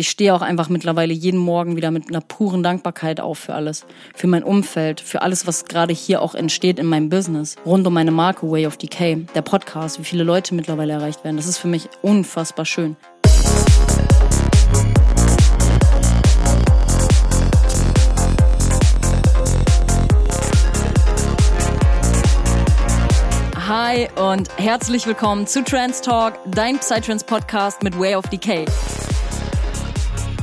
ich stehe auch einfach mittlerweile jeden Morgen wieder mit einer puren Dankbarkeit auf für alles. Für mein Umfeld, für alles, was gerade hier auch entsteht in meinem Business. Rund um meine Marke Way of Decay, der Podcast, wie viele Leute mittlerweile erreicht werden. Das ist für mich unfassbar schön. Hi und herzlich willkommen zu Trans Talk, dein Psytrance Podcast mit Way of Decay.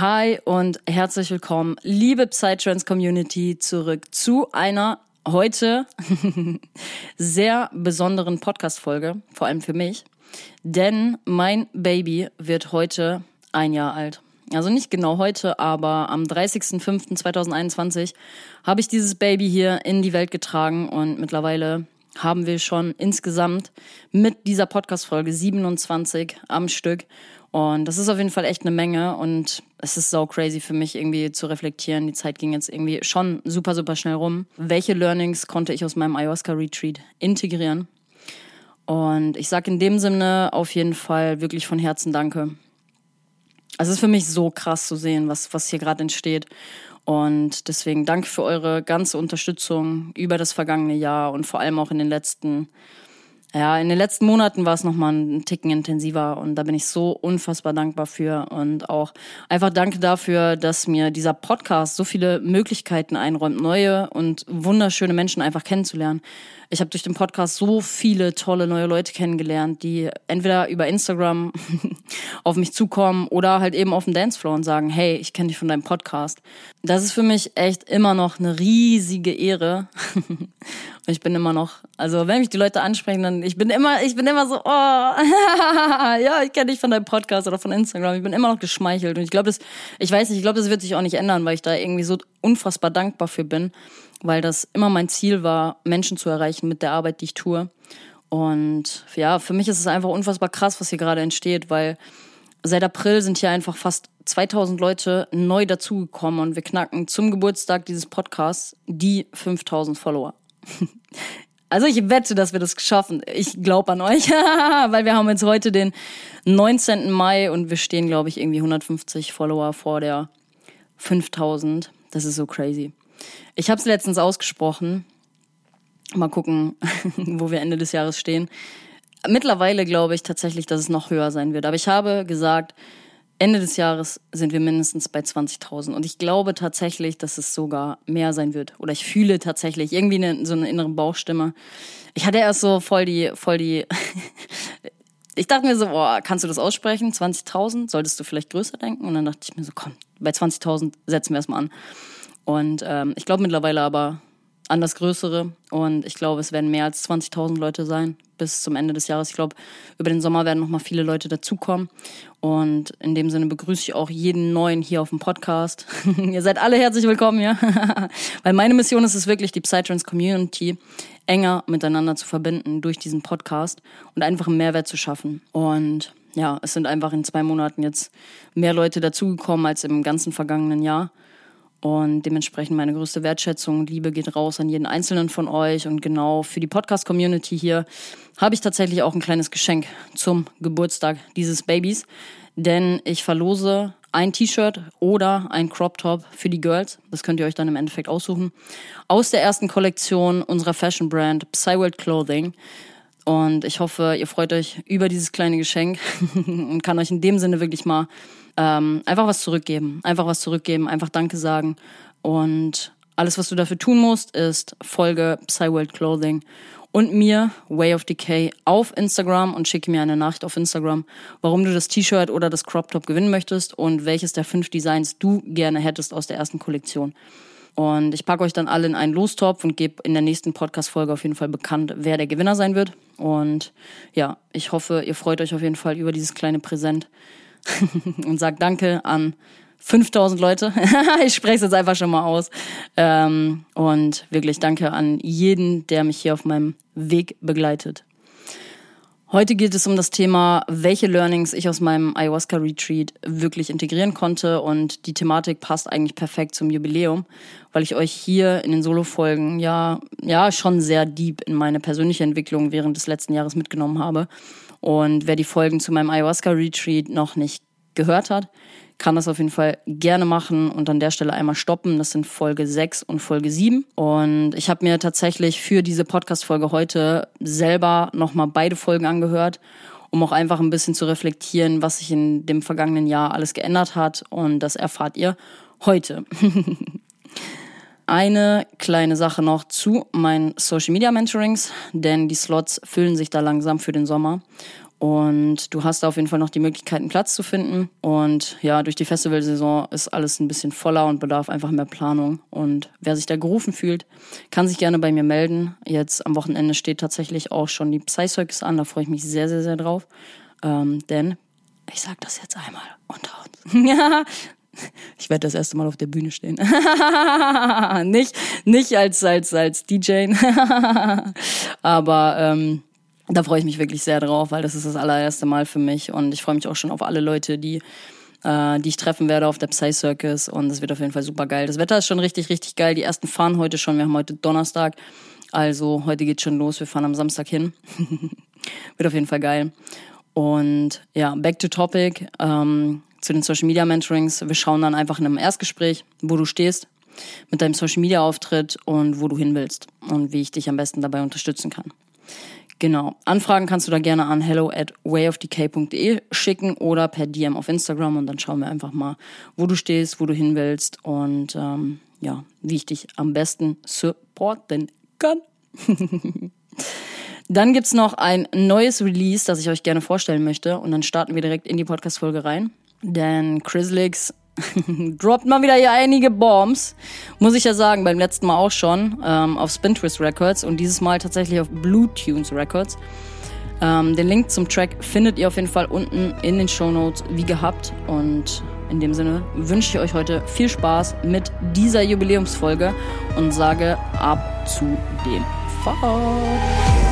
Hi und herzlich willkommen, liebe Psytrance Community, zurück zu einer heute sehr besonderen Podcast-Folge, vor allem für mich. Denn mein Baby wird heute ein Jahr alt. Also nicht genau heute, aber am 30.05.2021 habe ich dieses Baby hier in die Welt getragen und mittlerweile haben wir schon insgesamt mit dieser Podcast-Folge 27 am Stück und das ist auf jeden Fall echt eine Menge und es ist so crazy für mich irgendwie zu reflektieren. Die Zeit ging jetzt irgendwie schon super, super schnell rum. Welche Learnings konnte ich aus meinem Ayahuasca-Retreat integrieren? Und ich sage in dem Sinne auf jeden Fall wirklich von Herzen Danke. Also es ist für mich so krass zu sehen, was, was hier gerade entsteht. Und deswegen danke für eure ganze Unterstützung über das vergangene Jahr und vor allem auch in den letzten ja, in den letzten Monaten war es nochmal ein Ticken intensiver und da bin ich so unfassbar dankbar für und auch einfach danke dafür, dass mir dieser Podcast so viele Möglichkeiten einräumt, neue und wunderschöne Menschen einfach kennenzulernen. Ich habe durch den Podcast so viele tolle neue Leute kennengelernt, die entweder über Instagram auf mich zukommen oder halt eben auf dem Dancefloor und sagen, hey, ich kenne dich von deinem Podcast. Das ist für mich echt immer noch eine riesige Ehre. und ich bin immer noch, also wenn mich die Leute ansprechen, dann ich bin immer, ich bin immer so, oh, ja, ich kenne dich von deinem Podcast oder von Instagram. Ich bin immer noch geschmeichelt und ich glaube, das, ich weiß nicht, ich glaube, das wird sich auch nicht ändern, weil ich da irgendwie so unfassbar dankbar für bin weil das immer mein Ziel war, Menschen zu erreichen mit der Arbeit, die ich tue. Und ja, für mich ist es einfach unfassbar krass, was hier gerade entsteht, weil seit April sind hier einfach fast 2000 Leute neu dazugekommen und wir knacken zum Geburtstag dieses Podcasts die 5000 Follower. Also ich wette, dass wir das schaffen. Ich glaube an euch, weil wir haben jetzt heute den 19. Mai und wir stehen, glaube ich, irgendwie 150 Follower vor der 5000. Das ist so crazy. Ich habe es letztens ausgesprochen. Mal gucken, wo wir Ende des Jahres stehen. Mittlerweile glaube ich tatsächlich, dass es noch höher sein wird. Aber ich habe gesagt, Ende des Jahres sind wir mindestens bei 20.000. Und ich glaube tatsächlich, dass es sogar mehr sein wird. Oder ich fühle tatsächlich irgendwie eine, so eine innere Bauchstimme. Ich hatte erst so voll die, voll die, ich dachte mir so, boah, kannst du das aussprechen? 20.000? Solltest du vielleicht größer denken? Und dann dachte ich mir so, komm, bei 20.000 setzen wir erstmal an. Und ähm, ich glaube mittlerweile aber an das Größere. Und ich glaube, es werden mehr als 20.000 Leute sein bis zum Ende des Jahres. Ich glaube, über den Sommer werden noch mal viele Leute dazukommen. Und in dem Sinne begrüße ich auch jeden Neuen hier auf dem Podcast. Ihr seid alle herzlich willkommen, ja. Weil meine Mission ist es wirklich, die Psytrance Community enger miteinander zu verbinden durch diesen Podcast und einfach einen Mehrwert zu schaffen. Und ja, es sind einfach in zwei Monaten jetzt mehr Leute dazugekommen als im ganzen vergangenen Jahr. Und dementsprechend meine größte Wertschätzung und Liebe geht raus an jeden einzelnen von euch. Und genau für die Podcast-Community hier habe ich tatsächlich auch ein kleines Geschenk zum Geburtstag dieses Babys. Denn ich verlose ein T-Shirt oder ein Crop Top für die Girls. Das könnt ihr euch dann im Endeffekt aussuchen. Aus der ersten Kollektion unserer Fashion Brand Psyworld Clothing. Und ich hoffe, ihr freut euch über dieses kleine Geschenk und kann euch in dem Sinne wirklich mal ähm, einfach was zurückgeben. Einfach was zurückgeben, einfach Danke sagen. Und alles, was du dafür tun musst, ist Folge Psyworld Clothing und mir, Way of Decay, auf Instagram und schicke mir eine Nachricht auf Instagram, warum du das T-Shirt oder das Crop Top gewinnen möchtest und welches der fünf Designs du gerne hättest aus der ersten Kollektion. Und ich packe euch dann alle in einen Lostopf und gebe in der nächsten Podcast-Folge auf jeden Fall bekannt, wer der Gewinner sein wird. Und ja, ich hoffe, ihr freut euch auf jeden Fall über dieses kleine Präsent und sagt Danke an 5000 Leute. ich spreche es jetzt einfach schon mal aus. Ähm, und wirklich danke an jeden, der mich hier auf meinem Weg begleitet. Heute geht es um das Thema, welche Learnings ich aus meinem Ayahuasca Retreat wirklich integrieren konnte und die Thematik passt eigentlich perfekt zum Jubiläum, weil ich euch hier in den Solo-Folgen ja, ja schon sehr deep in meine persönliche Entwicklung während des letzten Jahres mitgenommen habe. Und wer die Folgen zu meinem Ayahuasca Retreat noch nicht gehört hat, kann das auf jeden Fall gerne machen und an der Stelle einmal stoppen. Das sind Folge 6 und Folge 7. Und ich habe mir tatsächlich für diese Podcast-Folge heute selber nochmal beide Folgen angehört, um auch einfach ein bisschen zu reflektieren, was sich in dem vergangenen Jahr alles geändert hat. Und das erfahrt ihr heute. Eine kleine Sache noch zu meinen Social Media Mentorings, denn die Slots füllen sich da langsam für den Sommer. Und du hast da auf jeden Fall noch die Möglichkeit, einen Platz zu finden. Und ja, durch die Festivalsaison ist alles ein bisschen voller und bedarf einfach mehr Planung. Und wer sich da gerufen fühlt, kann sich gerne bei mir melden. Jetzt am Wochenende steht tatsächlich auch schon die Psy-Circus an. Da freue ich mich sehr, sehr, sehr drauf. Ähm, denn ich sag das jetzt einmal unter uns. Ja, ich werde das erste Mal auf der Bühne stehen. nicht, nicht als, als, als DJ. Aber ähm, da freue ich mich wirklich sehr drauf, weil das ist das allererste Mal für mich und ich freue mich auch schon auf alle Leute, die äh, die ich treffen werde auf der Psy Circus und es wird auf jeden Fall super geil. Das Wetter ist schon richtig, richtig geil. Die ersten fahren heute schon. Wir haben heute Donnerstag, also heute geht's schon los. Wir fahren am Samstag hin. wird auf jeden Fall geil. Und ja, back to topic ähm, zu den Social Media Mentorings. Wir schauen dann einfach in einem Erstgespräch, wo du stehst mit deinem Social Media Auftritt und wo du hin willst und wie ich dich am besten dabei unterstützen kann. Genau. Anfragen kannst du da gerne an hello at wayofdk.de schicken oder per DM auf Instagram und dann schauen wir einfach mal, wo du stehst, wo du hin willst und ähm, ja, wie ich dich am besten supporten kann. dann gibt's noch ein neues Release, das ich euch gerne vorstellen möchte und dann starten wir direkt in die Podcast-Folge rein. Denn Chrislix Droppt mal wieder hier einige Bombs. Muss ich ja sagen, beim letzten Mal auch schon ähm, auf Spintwist Records und dieses Mal tatsächlich auf Blue Records. Ähm, den Link zum Track findet ihr auf jeden Fall unten in den Show Notes wie gehabt. Und in dem Sinne wünsche ich euch heute viel Spaß mit dieser Jubiläumsfolge und sage ab zu dem Fahrt.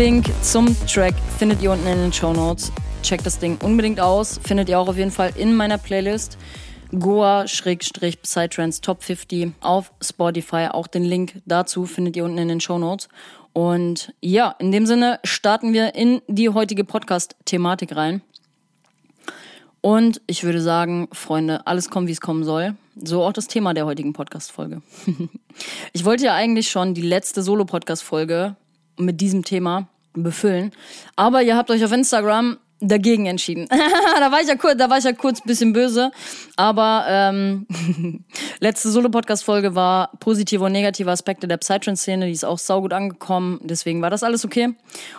Link zum Track findet ihr unten in den Show Notes. Checkt das Ding unbedingt aus. Findet ihr auch auf jeden Fall in meiner Playlist. Goa-Psytrance Top 50 auf Spotify. Auch den Link dazu findet ihr unten in den Show Notes. Und ja, in dem Sinne starten wir in die heutige Podcast-Thematik rein. Und ich würde sagen, Freunde, alles kommt, wie es kommen soll. So auch das Thema der heutigen Podcast-Folge. ich wollte ja eigentlich schon die letzte Solo-Podcast-Folge mit diesem Thema befüllen. Aber ihr habt euch auf Instagram dagegen entschieden. da war ich ja kurz, da war ich ja kurz bisschen böse, aber ähm, letzte Solo-Podcast-Folge war positive und negative Aspekte der Psytrance-Szene, die ist auch saugut angekommen, deswegen war das alles okay.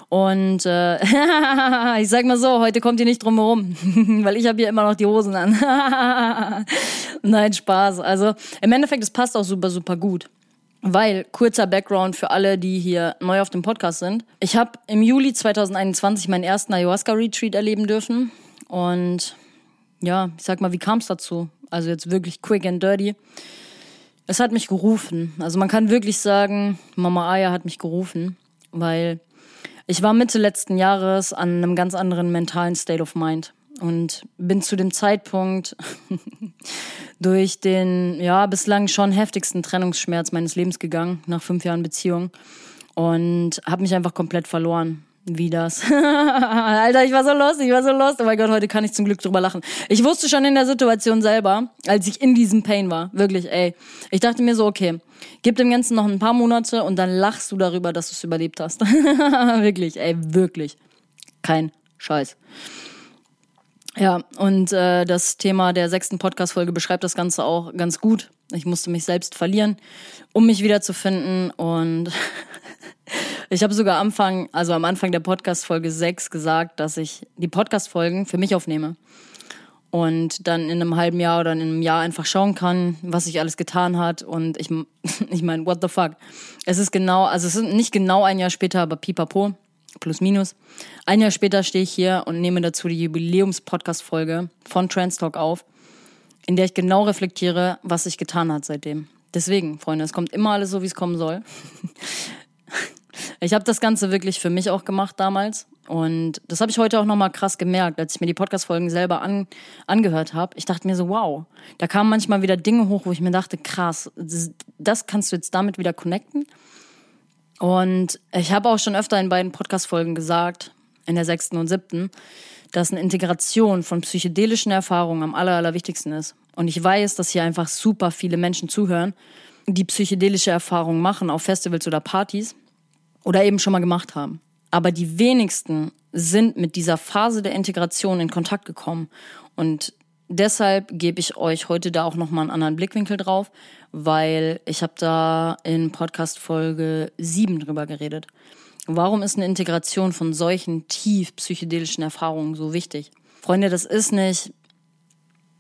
Und äh, ich sag mal so, heute kommt ihr nicht drum herum, weil ich habe hier immer noch die Hosen an. Nein, Spaß. Also im Endeffekt, es passt auch super, super gut. Weil, kurzer Background für alle, die hier neu auf dem Podcast sind. Ich habe im Juli 2021 meinen ersten Ayahuasca-Retreat erleben dürfen. Und ja, ich sag mal, wie kam es dazu? Also jetzt wirklich quick and dirty. Es hat mich gerufen. Also man kann wirklich sagen, Mama Aya hat mich gerufen, weil ich war Mitte letzten Jahres an einem ganz anderen mentalen State of Mind und bin zu dem Zeitpunkt durch den ja bislang schon heftigsten Trennungsschmerz meines Lebens gegangen nach fünf Jahren Beziehung und habe mich einfach komplett verloren. Wie das? Alter, ich war so lost, ich war so lost. Oh mein Gott, heute kann ich zum Glück drüber lachen. Ich wusste schon in der Situation selber, als ich in diesem Pain war, wirklich, ey. Ich dachte mir so, okay, gib dem Ganzen noch ein paar Monate und dann lachst du darüber, dass du es überlebt hast. wirklich, ey, wirklich. Kein Scheiß. Ja, und äh, das Thema der sechsten Podcast-Folge beschreibt das Ganze auch ganz gut. Ich musste mich selbst verlieren, um mich wiederzufinden. Und ich habe sogar Anfang, also am Anfang der Podcast-Folge 6 gesagt, dass ich die Podcast-Folgen für mich aufnehme. Und dann in einem halben Jahr oder in einem Jahr einfach schauen kann, was sich alles getan hat. Und ich, ich meine, what the fuck? Es ist genau, also es ist nicht genau ein Jahr später, aber pipapo plus minus. Ein Jahr später stehe ich hier und nehme dazu die Jubiläums-Podcast-Folge von Trans Talk auf, in der ich genau reflektiere, was sich getan hat seitdem. Deswegen, Freunde, es kommt immer alles so, wie es kommen soll. ich habe das Ganze wirklich für mich auch gemacht damals. Und das habe ich heute auch nochmal krass gemerkt, als ich mir die Podcast-Folgen selber an, angehört habe. Ich dachte mir so, wow, da kamen manchmal wieder Dinge hoch, wo ich mir dachte, krass, das, das kannst du jetzt damit wieder connecten. Und ich habe auch schon öfter in beiden Podcast-Folgen gesagt, in der sechsten und siebten, dass eine Integration von psychedelischen Erfahrungen am aller, allerwichtigsten ist. Und ich weiß, dass hier einfach super viele Menschen zuhören, die psychedelische Erfahrungen machen auf Festivals oder Partys oder eben schon mal gemacht haben. Aber die wenigsten sind mit dieser Phase der Integration in Kontakt gekommen. Und deshalb gebe ich euch heute da auch nochmal einen anderen Blickwinkel drauf, weil ich habe da in Podcast Folge 7 drüber geredet. Warum ist eine Integration von solchen tief psychedelischen Erfahrungen so wichtig? Freunde, das ist nicht.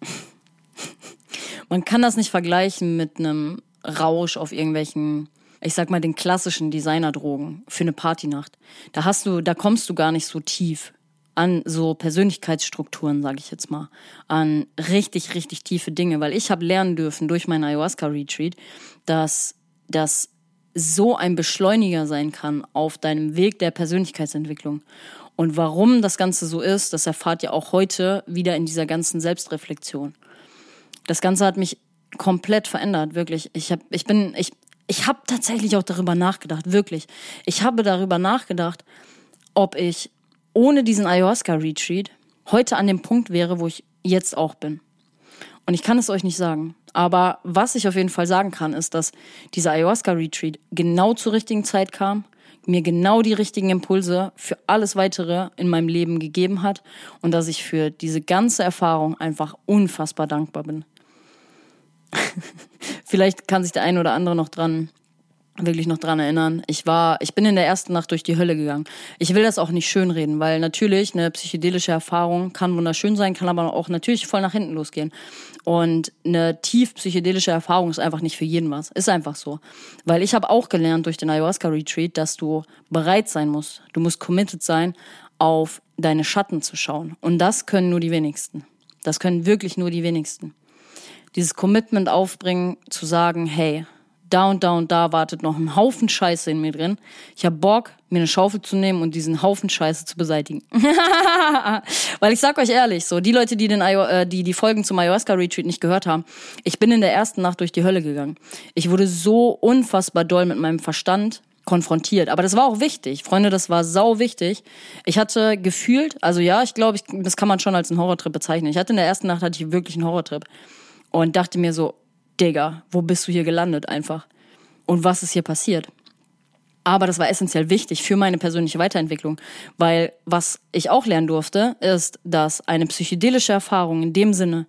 Man kann das nicht vergleichen mit einem Rausch auf irgendwelchen, ich sag mal, den klassischen Designerdrogen für eine Partynacht. Da hast du, da kommst du gar nicht so tief an so Persönlichkeitsstrukturen, sage ich jetzt mal, an richtig, richtig tiefe Dinge, weil ich habe lernen dürfen durch meinen Ayahuasca-Retreat, dass das so ein Beschleuniger sein kann auf deinem Weg der Persönlichkeitsentwicklung. Und warum das Ganze so ist, das erfahrt ihr auch heute wieder in dieser ganzen Selbstreflexion. Das Ganze hat mich komplett verändert, wirklich. Ich hab, ich bin, ich, ich habe tatsächlich auch darüber nachgedacht, wirklich. Ich habe darüber nachgedacht, ob ich ohne diesen Ayahuasca-Retreat heute an dem Punkt wäre, wo ich jetzt auch bin. Und ich kann es euch nicht sagen. Aber was ich auf jeden Fall sagen kann, ist, dass dieser Ayahuasca-Retreat genau zur richtigen Zeit kam, mir genau die richtigen Impulse für alles weitere in meinem Leben gegeben hat und dass ich für diese ganze Erfahrung einfach unfassbar dankbar bin. Vielleicht kann sich der eine oder andere noch dran wirklich noch dran erinnern. Ich war, ich bin in der ersten Nacht durch die Hölle gegangen. Ich will das auch nicht schönreden, weil natürlich eine psychedelische Erfahrung kann wunderschön sein, kann aber auch natürlich voll nach hinten losgehen. Und eine tief psychedelische Erfahrung ist einfach nicht für jeden was. Ist einfach so. Weil ich habe auch gelernt durch den Ayahuasca-Retreat, dass du bereit sein musst. Du musst committed sein, auf deine Schatten zu schauen. Und das können nur die wenigsten. Das können wirklich nur die wenigsten. Dieses Commitment aufbringen, zu sagen, hey, da und da und da wartet noch ein Haufen Scheiße in mir drin. Ich habe Bock, mir eine Schaufel zu nehmen und diesen Haufen Scheiße zu beseitigen. Weil ich sag euch ehrlich, so die Leute, die den äh, die die Folgen zum Ayahuasca Retreat nicht gehört haben, ich bin in der ersten Nacht durch die Hölle gegangen. Ich wurde so unfassbar doll mit meinem Verstand konfrontiert. Aber das war auch wichtig. Freunde, das war sau wichtig. Ich hatte gefühlt, also ja, ich glaube, ich, das kann man schon als einen Horrortrip bezeichnen. Ich hatte in der ersten Nacht hatte ich wirklich einen Horrortrip und dachte mir so, Digga, wo bist du hier gelandet einfach? Und was ist hier passiert? Aber das war essentiell wichtig für meine persönliche Weiterentwicklung, weil was ich auch lernen durfte, ist, dass eine psychedelische Erfahrung in dem Sinne,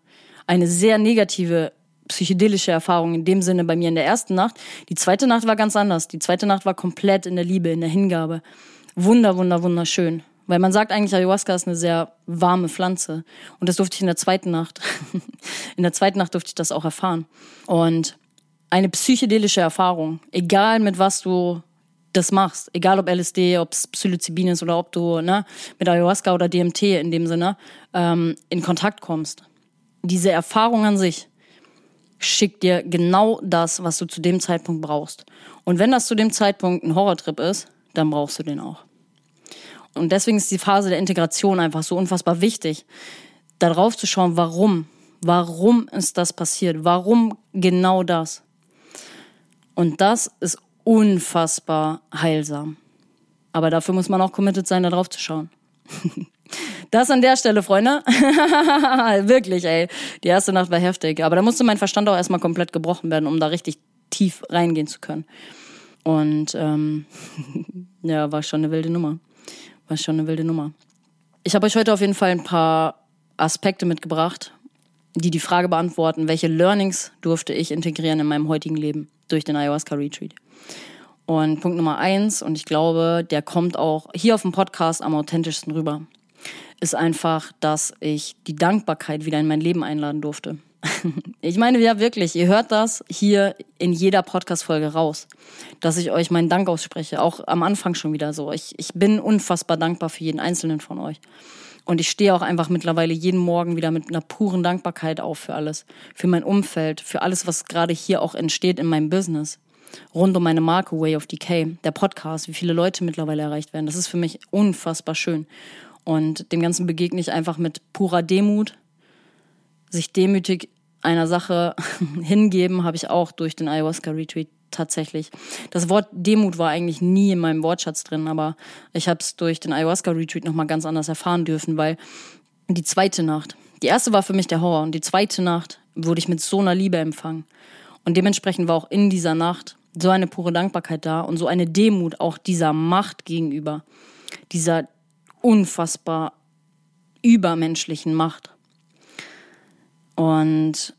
eine sehr negative psychedelische Erfahrung in dem Sinne bei mir in der ersten Nacht, die zweite Nacht war ganz anders. Die zweite Nacht war komplett in der Liebe, in der Hingabe. Wunder, wunder, wunderschön. Weil man sagt eigentlich, Ayahuasca ist eine sehr warme Pflanze. Und das durfte ich in der zweiten Nacht. in der zweiten Nacht durfte ich das auch erfahren. Und eine psychedelische Erfahrung, egal mit was du das machst, egal ob LSD, ob es Psilocybin ist oder ob du ne, mit Ayahuasca oder DMT in dem Sinne ähm, in Kontakt kommst. Diese Erfahrung an sich schickt dir genau das, was du zu dem Zeitpunkt brauchst. Und wenn das zu dem Zeitpunkt ein Horrortrip ist, dann brauchst du den auch. Und deswegen ist die Phase der Integration einfach so unfassbar wichtig, darauf zu schauen, warum. Warum ist das passiert? Warum genau das? Und das ist unfassbar heilsam. Aber dafür muss man auch committed sein, darauf zu schauen. Das an der Stelle, Freunde. Wirklich, ey. Die erste Nacht war heftig. Aber da musste mein Verstand auch erstmal komplett gebrochen werden, um da richtig tief reingehen zu können. Und ähm, ja, war schon eine wilde Nummer. War schon eine wilde Nummer. Ich habe euch heute auf jeden Fall ein paar Aspekte mitgebracht, die die Frage beantworten, welche Learnings durfte ich integrieren in meinem heutigen Leben durch den Ayahuasca Retreat. Und Punkt Nummer eins, und ich glaube, der kommt auch hier auf dem Podcast am authentischsten rüber, ist einfach, dass ich die Dankbarkeit wieder in mein Leben einladen durfte. Ich meine, ja wirklich, ihr hört das hier in jeder Podcast-Folge raus, dass ich euch meinen Dank ausspreche. Auch am Anfang schon wieder so. Ich, ich bin unfassbar dankbar für jeden einzelnen von euch. Und ich stehe auch einfach mittlerweile jeden Morgen wieder mit einer puren Dankbarkeit auf für alles. Für mein Umfeld, für alles, was gerade hier auch entsteht in meinem Business. Rund um meine Marke Way of Decay, der Podcast, wie viele Leute mittlerweile erreicht werden. Das ist für mich unfassbar schön. Und dem Ganzen begegne ich einfach mit purer Demut, sich demütig einer Sache hingeben, habe ich auch durch den Ayahuasca-Retreat tatsächlich. Das Wort Demut war eigentlich nie in meinem Wortschatz drin, aber ich habe es durch den Ayahuasca-Retreat nochmal ganz anders erfahren dürfen, weil die zweite Nacht, die erste war für mich der Horror und die zweite Nacht wurde ich mit so einer Liebe empfangen. Und dementsprechend war auch in dieser Nacht so eine pure Dankbarkeit da und so eine Demut auch dieser Macht gegenüber, dieser unfassbar übermenschlichen Macht. Und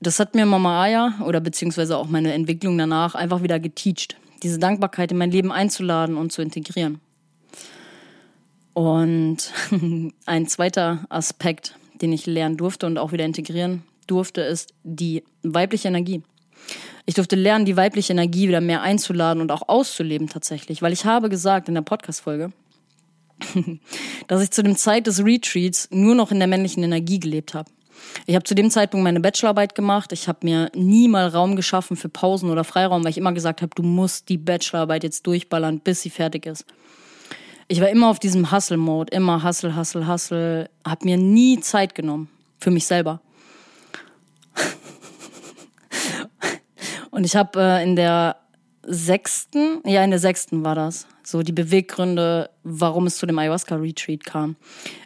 das hat mir Mama Aya oder beziehungsweise auch meine Entwicklung danach einfach wieder geteacht, diese Dankbarkeit in mein Leben einzuladen und zu integrieren. Und ein zweiter Aspekt, den ich lernen durfte und auch wieder integrieren durfte, ist die weibliche Energie. Ich durfte lernen, die weibliche Energie wieder mehr einzuladen und auch auszuleben tatsächlich, weil ich habe gesagt in der Podcast-Folge, dass ich zu dem Zeit des Retreats nur noch in der männlichen Energie gelebt habe. Ich habe zu dem Zeitpunkt meine Bachelorarbeit gemacht. Ich habe mir nie mal Raum geschaffen für Pausen oder Freiraum, weil ich immer gesagt habe, du musst die Bachelorarbeit jetzt durchballern, bis sie fertig ist. Ich war immer auf diesem Hustle-Mode, immer Hustle, Hustle, Hustle. Hab mir nie Zeit genommen für mich selber. Und ich habe äh, in der sechsten, ja in der sechsten war das, so die Beweggründe, warum es zu dem Ayahuasca-Retreat kam.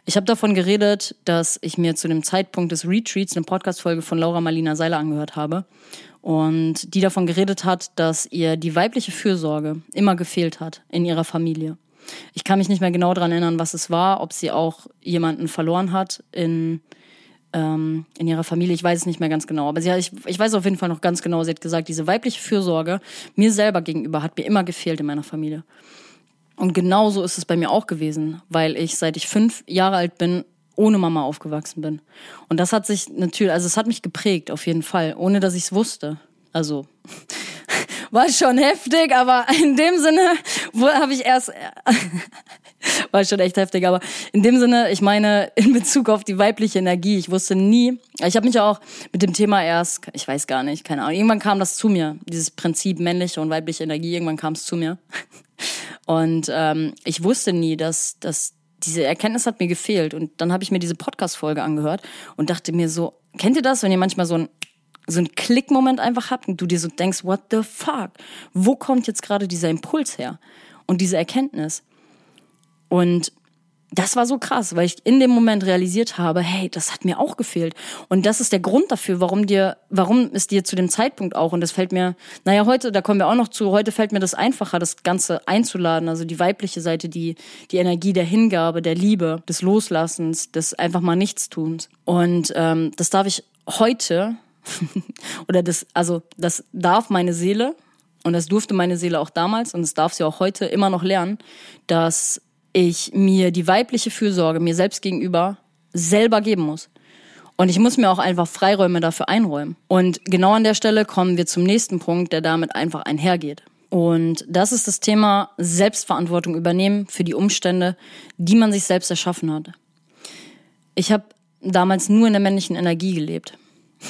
Ich habe davon geredet, dass ich mir zu dem Zeitpunkt des Retreats eine Podcast-Folge von Laura Marlina Seiler angehört habe und die davon geredet hat, dass ihr die weibliche Fürsorge immer gefehlt hat in ihrer Familie. Ich kann mich nicht mehr genau daran erinnern, was es war, ob sie auch jemanden verloren hat in ähm, in ihrer Familie, ich weiß es nicht mehr ganz genau, aber sie, ich, ich weiß auf jeden Fall noch ganz genau, sie hat gesagt, diese weibliche Fürsorge mir selber gegenüber hat mir immer gefehlt in meiner Familie. Und genauso ist es bei mir auch gewesen, weil ich seit ich fünf Jahre alt bin ohne Mama aufgewachsen bin. Und das hat sich natürlich, also es hat mich geprägt auf jeden Fall, ohne dass ich es wusste. Also war schon heftig, aber in dem Sinne habe ich erst war schon echt heftig. Aber in dem Sinne, ich meine, in Bezug auf die weibliche Energie, ich wusste nie, ich habe mich auch mit dem Thema erst, ich weiß gar nicht, keine Ahnung, irgendwann kam das zu mir, dieses Prinzip männliche und weibliche Energie, irgendwann kam es zu mir. Und ähm, ich wusste nie, dass, dass diese Erkenntnis hat mir gefehlt. Und dann habe ich mir diese Podcast-Folge angehört und dachte mir so, kennt ihr das, wenn ihr manchmal so ein so einen Klickmoment einfach habt und du dir so denkst, what the fuck? Wo kommt jetzt gerade dieser Impuls her? Und diese Erkenntnis. Und das war so krass, weil ich in dem Moment realisiert habe, hey, das hat mir auch gefehlt. Und das ist der Grund dafür, warum dir, warum es dir zu dem Zeitpunkt auch, und das fällt mir, naja, heute, da kommen wir auch noch zu, heute fällt mir das einfacher, das Ganze einzuladen, also die weibliche Seite, die, die Energie der Hingabe, der Liebe, des Loslassens, des einfach mal Nichtstuns. Und ähm, das darf ich heute, oder das, also das darf meine Seele, und das durfte meine Seele auch damals, und das darf sie auch heute immer noch lernen, dass ich mir die weibliche Fürsorge mir selbst gegenüber selber geben muss. Und ich muss mir auch einfach Freiräume dafür einräumen. Und genau an der Stelle kommen wir zum nächsten Punkt, der damit einfach einhergeht. Und das ist das Thema Selbstverantwortung übernehmen für die Umstände, die man sich selbst erschaffen hat. Ich habe damals nur in der männlichen Energie gelebt.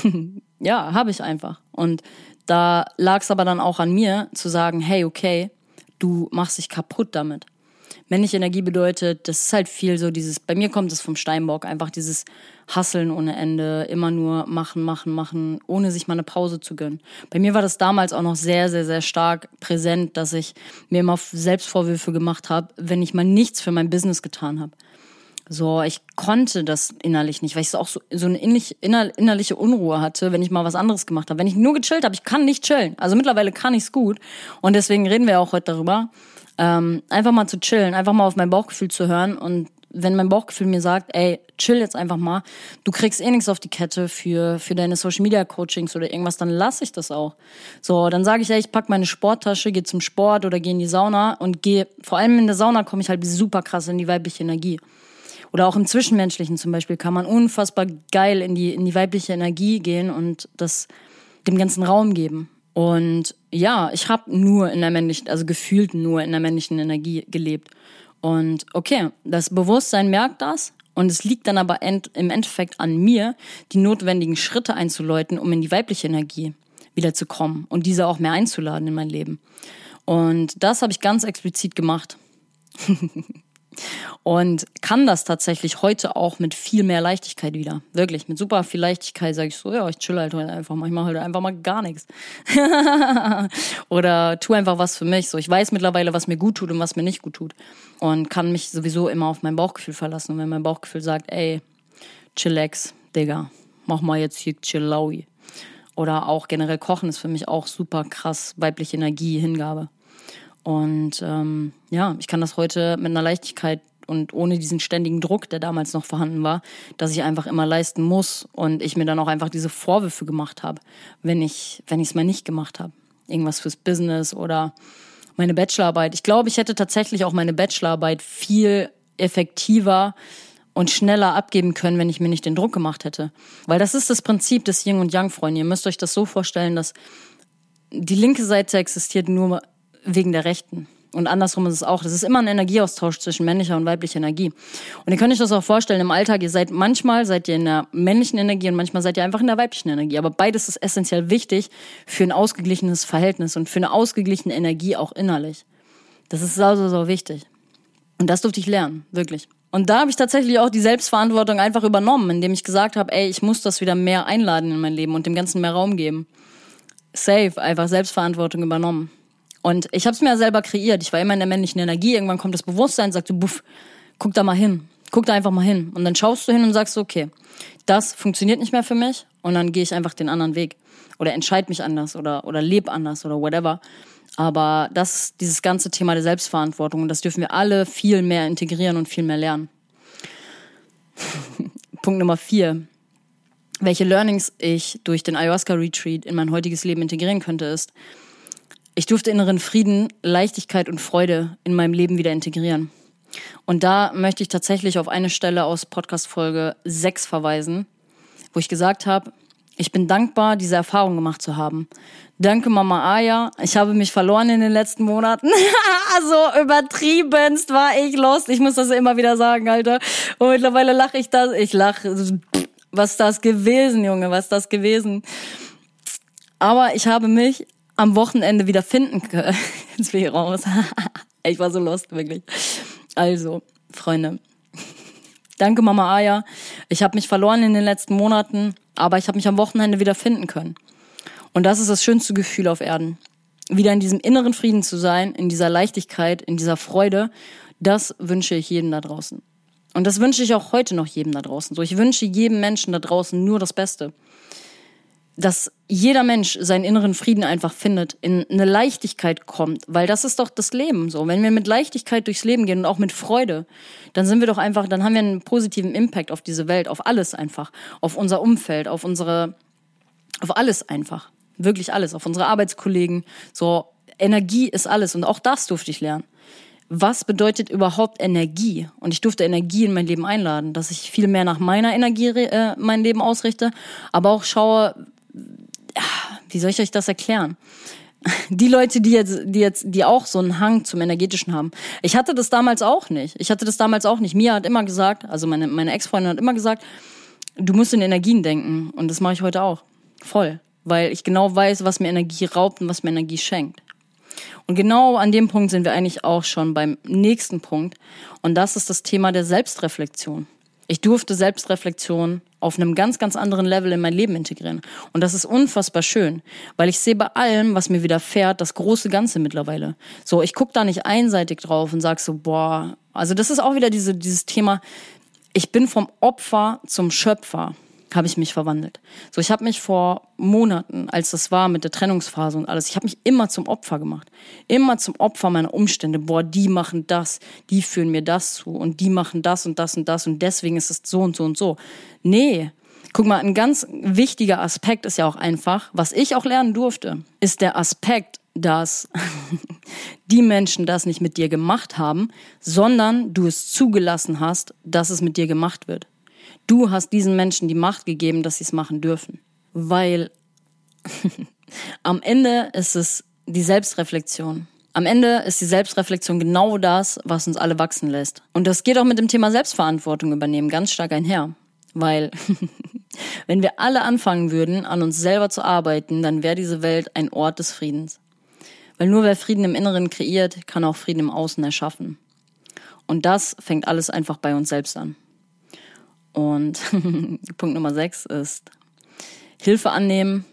ja, habe ich einfach. Und da lag es aber dann auch an mir zu sagen, hey, okay, du machst dich kaputt damit. Männliche Energie bedeutet, das ist halt viel so dieses, bei mir kommt es vom Steinbock, einfach dieses Hasseln ohne Ende, immer nur machen, machen, machen, ohne sich mal eine Pause zu gönnen. Bei mir war das damals auch noch sehr, sehr, sehr stark präsent, dass ich mir immer Selbstvorwürfe gemacht habe, wenn ich mal nichts für mein Business getan habe. So, ich konnte das innerlich nicht, weil ich auch so, so eine innerlich, inner, innerliche Unruhe hatte, wenn ich mal was anderes gemacht habe. Wenn ich nur gechillt habe, ich kann nicht chillen. Also mittlerweile kann ich's gut. Und deswegen reden wir auch heute darüber ähm, einfach mal zu chillen, einfach mal auf mein Bauchgefühl zu hören und wenn mein Bauchgefühl mir sagt, ey, chill jetzt einfach mal, du kriegst eh nichts auf die Kette für, für deine Social Media Coachings oder irgendwas, dann lasse ich das auch. So, dann sage ich, ey, ich pack meine Sporttasche, gehe zum Sport oder gehe in die Sauna und gehe, vor allem in der Sauna komme ich halt super krass in die weibliche Energie. Oder auch im Zwischenmenschlichen zum Beispiel kann man unfassbar geil in die, in die weibliche Energie gehen und das dem ganzen Raum geben. Und ja, ich habe nur in der männlichen, also gefühlt nur in der männlichen Energie gelebt. Und okay, das Bewusstsein merkt das. Und es liegt dann aber end, im Endeffekt an mir, die notwendigen Schritte einzuläuten, um in die weibliche Energie wieder zu kommen und diese auch mehr einzuladen in mein Leben. Und das habe ich ganz explizit gemacht. und kann das tatsächlich heute auch mit viel mehr Leichtigkeit wieder. Wirklich, mit super viel Leichtigkeit sage ich so, ja, ich chill halt heute einfach mal, ich mache halt einfach mal gar nichts. Oder tu einfach was für mich. So, ich weiß mittlerweile, was mir gut tut und was mir nicht gut tut. Und kann mich sowieso immer auf mein Bauchgefühl verlassen. Und wenn mein Bauchgefühl sagt, ey, chillax, Digga, mach mal jetzt hier chillaui. Oder auch generell Kochen ist für mich auch super krass weibliche Energie, Hingabe. Und ähm, ja, ich kann das heute mit einer Leichtigkeit und ohne diesen ständigen Druck, der damals noch vorhanden war, dass ich einfach immer leisten muss und ich mir dann auch einfach diese Vorwürfe gemacht habe, wenn ich wenn ich es mal nicht gemacht habe, irgendwas fürs Business oder meine Bachelorarbeit. Ich glaube, ich hätte tatsächlich auch meine Bachelorarbeit viel effektiver und schneller abgeben können, wenn ich mir nicht den Druck gemacht hätte. Weil das ist das Prinzip des Yin und Yang, Freunde. Ihr müsst euch das so vorstellen, dass die linke Seite existiert nur wegen der Rechten. Und andersrum ist es auch. Das ist immer ein Energieaustausch zwischen männlicher und weiblicher Energie. Und ihr könnt euch das auch vorstellen im Alltag. Ihr seid manchmal seid ihr in der männlichen Energie und manchmal seid ihr einfach in der weiblichen Energie. Aber beides ist essentiell wichtig für ein ausgeglichenes Verhältnis und für eine ausgeglichene Energie auch innerlich. Das ist so, so, so wichtig. Und das durfte ich lernen, wirklich. Und da habe ich tatsächlich auch die Selbstverantwortung einfach übernommen, indem ich gesagt habe, ey, ich muss das wieder mehr einladen in mein Leben und dem Ganzen mehr Raum geben. Safe, einfach Selbstverantwortung übernommen. Und ich habe es mir ja selber kreiert. Ich war immer in der männlichen Energie. Irgendwann kommt das Bewusstsein, sagt du, buff, guck da mal hin. Guck da einfach mal hin. Und dann schaust du hin und sagst, okay, das funktioniert nicht mehr für mich. Und dann gehe ich einfach den anderen Weg. Oder entscheide mich anders oder, oder lebe anders oder whatever. Aber das dieses ganze Thema der Selbstverantwortung. Das dürfen wir alle viel mehr integrieren und viel mehr lernen. Punkt Nummer vier. Welche Learnings ich durch den Ayahuasca Retreat in mein heutiges Leben integrieren könnte, ist, ich durfte inneren Frieden, Leichtigkeit und Freude in meinem Leben wieder integrieren. Und da möchte ich tatsächlich auf eine Stelle aus Podcast Folge 6 verweisen, wo ich gesagt habe, Ich bin dankbar, diese Erfahrung gemacht zu haben. Danke, Mama Aya. Ich habe mich verloren in den letzten Monaten. so übertriebenst war ich lost. Ich muss das immer wieder sagen, Alter. Und mittlerweile lache ich das. Ich lache. Was ist das gewesen, Junge? Was ist das gewesen? Aber ich habe mich am Wochenende wieder finden können. Jetzt bin ich raus. ich war so lost, wirklich. Also, Freunde. Danke, Mama Aya. Ich habe mich verloren in den letzten Monaten aber ich habe mich am Wochenende wieder finden können. Und das ist das schönste Gefühl auf Erden. Wieder in diesem inneren Frieden zu sein, in dieser Leichtigkeit, in dieser Freude, das wünsche ich jedem da draußen. Und das wünsche ich auch heute noch jedem da draußen. So, ich wünsche jedem Menschen da draußen nur das Beste. Dass jeder Mensch seinen inneren Frieden einfach findet, in eine Leichtigkeit kommt, weil das ist doch das Leben so. Wenn wir mit Leichtigkeit durchs Leben gehen und auch mit Freude, dann sind wir doch einfach, dann haben wir einen positiven Impact auf diese Welt, auf alles einfach, auf unser Umfeld, auf unsere, auf alles einfach. Wirklich alles, auf unsere Arbeitskollegen. So, Energie ist alles und auch das durfte ich lernen. Was bedeutet überhaupt Energie? Und ich durfte Energie in mein Leben einladen, dass ich viel mehr nach meiner Energie äh, mein Leben ausrichte, aber auch schaue, wie soll ich euch das erklären? Die Leute, die jetzt, die jetzt, die auch so einen Hang zum Energetischen haben. Ich hatte das damals auch nicht. Ich hatte das damals auch nicht. Mia hat immer gesagt, also meine, meine Ex-Freundin hat immer gesagt, du musst in Energien denken. Und das mache ich heute auch. Voll. Weil ich genau weiß, was mir Energie raubt und was mir Energie schenkt. Und genau an dem Punkt sind wir eigentlich auch schon beim nächsten Punkt. Und das ist das Thema der Selbstreflexion. Ich durfte Selbstreflexion auf einem ganz, ganz anderen Level in mein Leben integrieren. Und das ist unfassbar schön, weil ich sehe bei allem, was mir widerfährt, das große Ganze mittlerweile. So, ich gucke da nicht einseitig drauf und sag so, boah, also das ist auch wieder diese, dieses Thema, ich bin vom Opfer zum Schöpfer habe ich mich verwandelt. So, ich habe mich vor Monaten, als das war mit der Trennungsphase und alles, ich habe mich immer zum Opfer gemacht. Immer zum Opfer meiner Umstände. Boah, die machen das, die führen mir das zu und die machen das und das und das und deswegen ist es so und so und so. Nee. Guck mal, ein ganz wichtiger Aspekt ist ja auch einfach, was ich auch lernen durfte, ist der Aspekt, dass die Menschen das nicht mit dir gemacht haben, sondern du es zugelassen hast, dass es mit dir gemacht wird. Du hast diesen Menschen die Macht gegeben, dass sie es machen dürfen. Weil am Ende ist es die Selbstreflexion. Am Ende ist die Selbstreflexion genau das, was uns alle wachsen lässt. Und das geht auch mit dem Thema Selbstverantwortung übernehmen ganz stark einher. Weil wenn wir alle anfangen würden, an uns selber zu arbeiten, dann wäre diese Welt ein Ort des Friedens. Weil nur wer Frieden im Inneren kreiert, kann auch Frieden im Außen erschaffen. Und das fängt alles einfach bei uns selbst an. Und Punkt Nummer sechs ist Hilfe annehmen.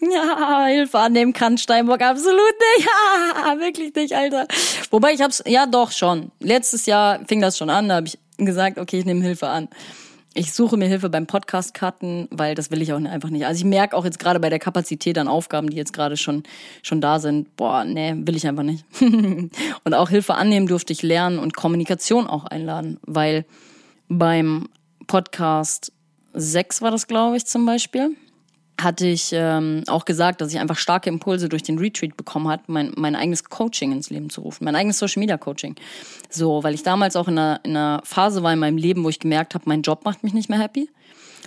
ja, Hilfe annehmen kann Steinbock absolut nicht. Ja, wirklich nicht, Alter. Wobei ich hab's, ja doch schon. Letztes Jahr fing das schon an, da habe ich gesagt, okay, ich nehme Hilfe an. Ich suche mir Hilfe beim Podcast-Cutten, weil das will ich auch einfach nicht. Also ich merke auch jetzt gerade bei der Kapazität an Aufgaben, die jetzt gerade schon, schon da sind, boah, nee, will ich einfach nicht. und auch Hilfe annehmen durfte ich lernen und Kommunikation auch einladen, weil beim Podcast 6 war das, glaube ich, zum Beispiel, hatte ich ähm, auch gesagt, dass ich einfach starke Impulse durch den Retreat bekommen hat, mein, mein eigenes Coaching ins Leben zu rufen, mein eigenes Social Media Coaching. So, weil ich damals auch in einer, in einer Phase war in meinem Leben, wo ich gemerkt habe, mein Job macht mich nicht mehr happy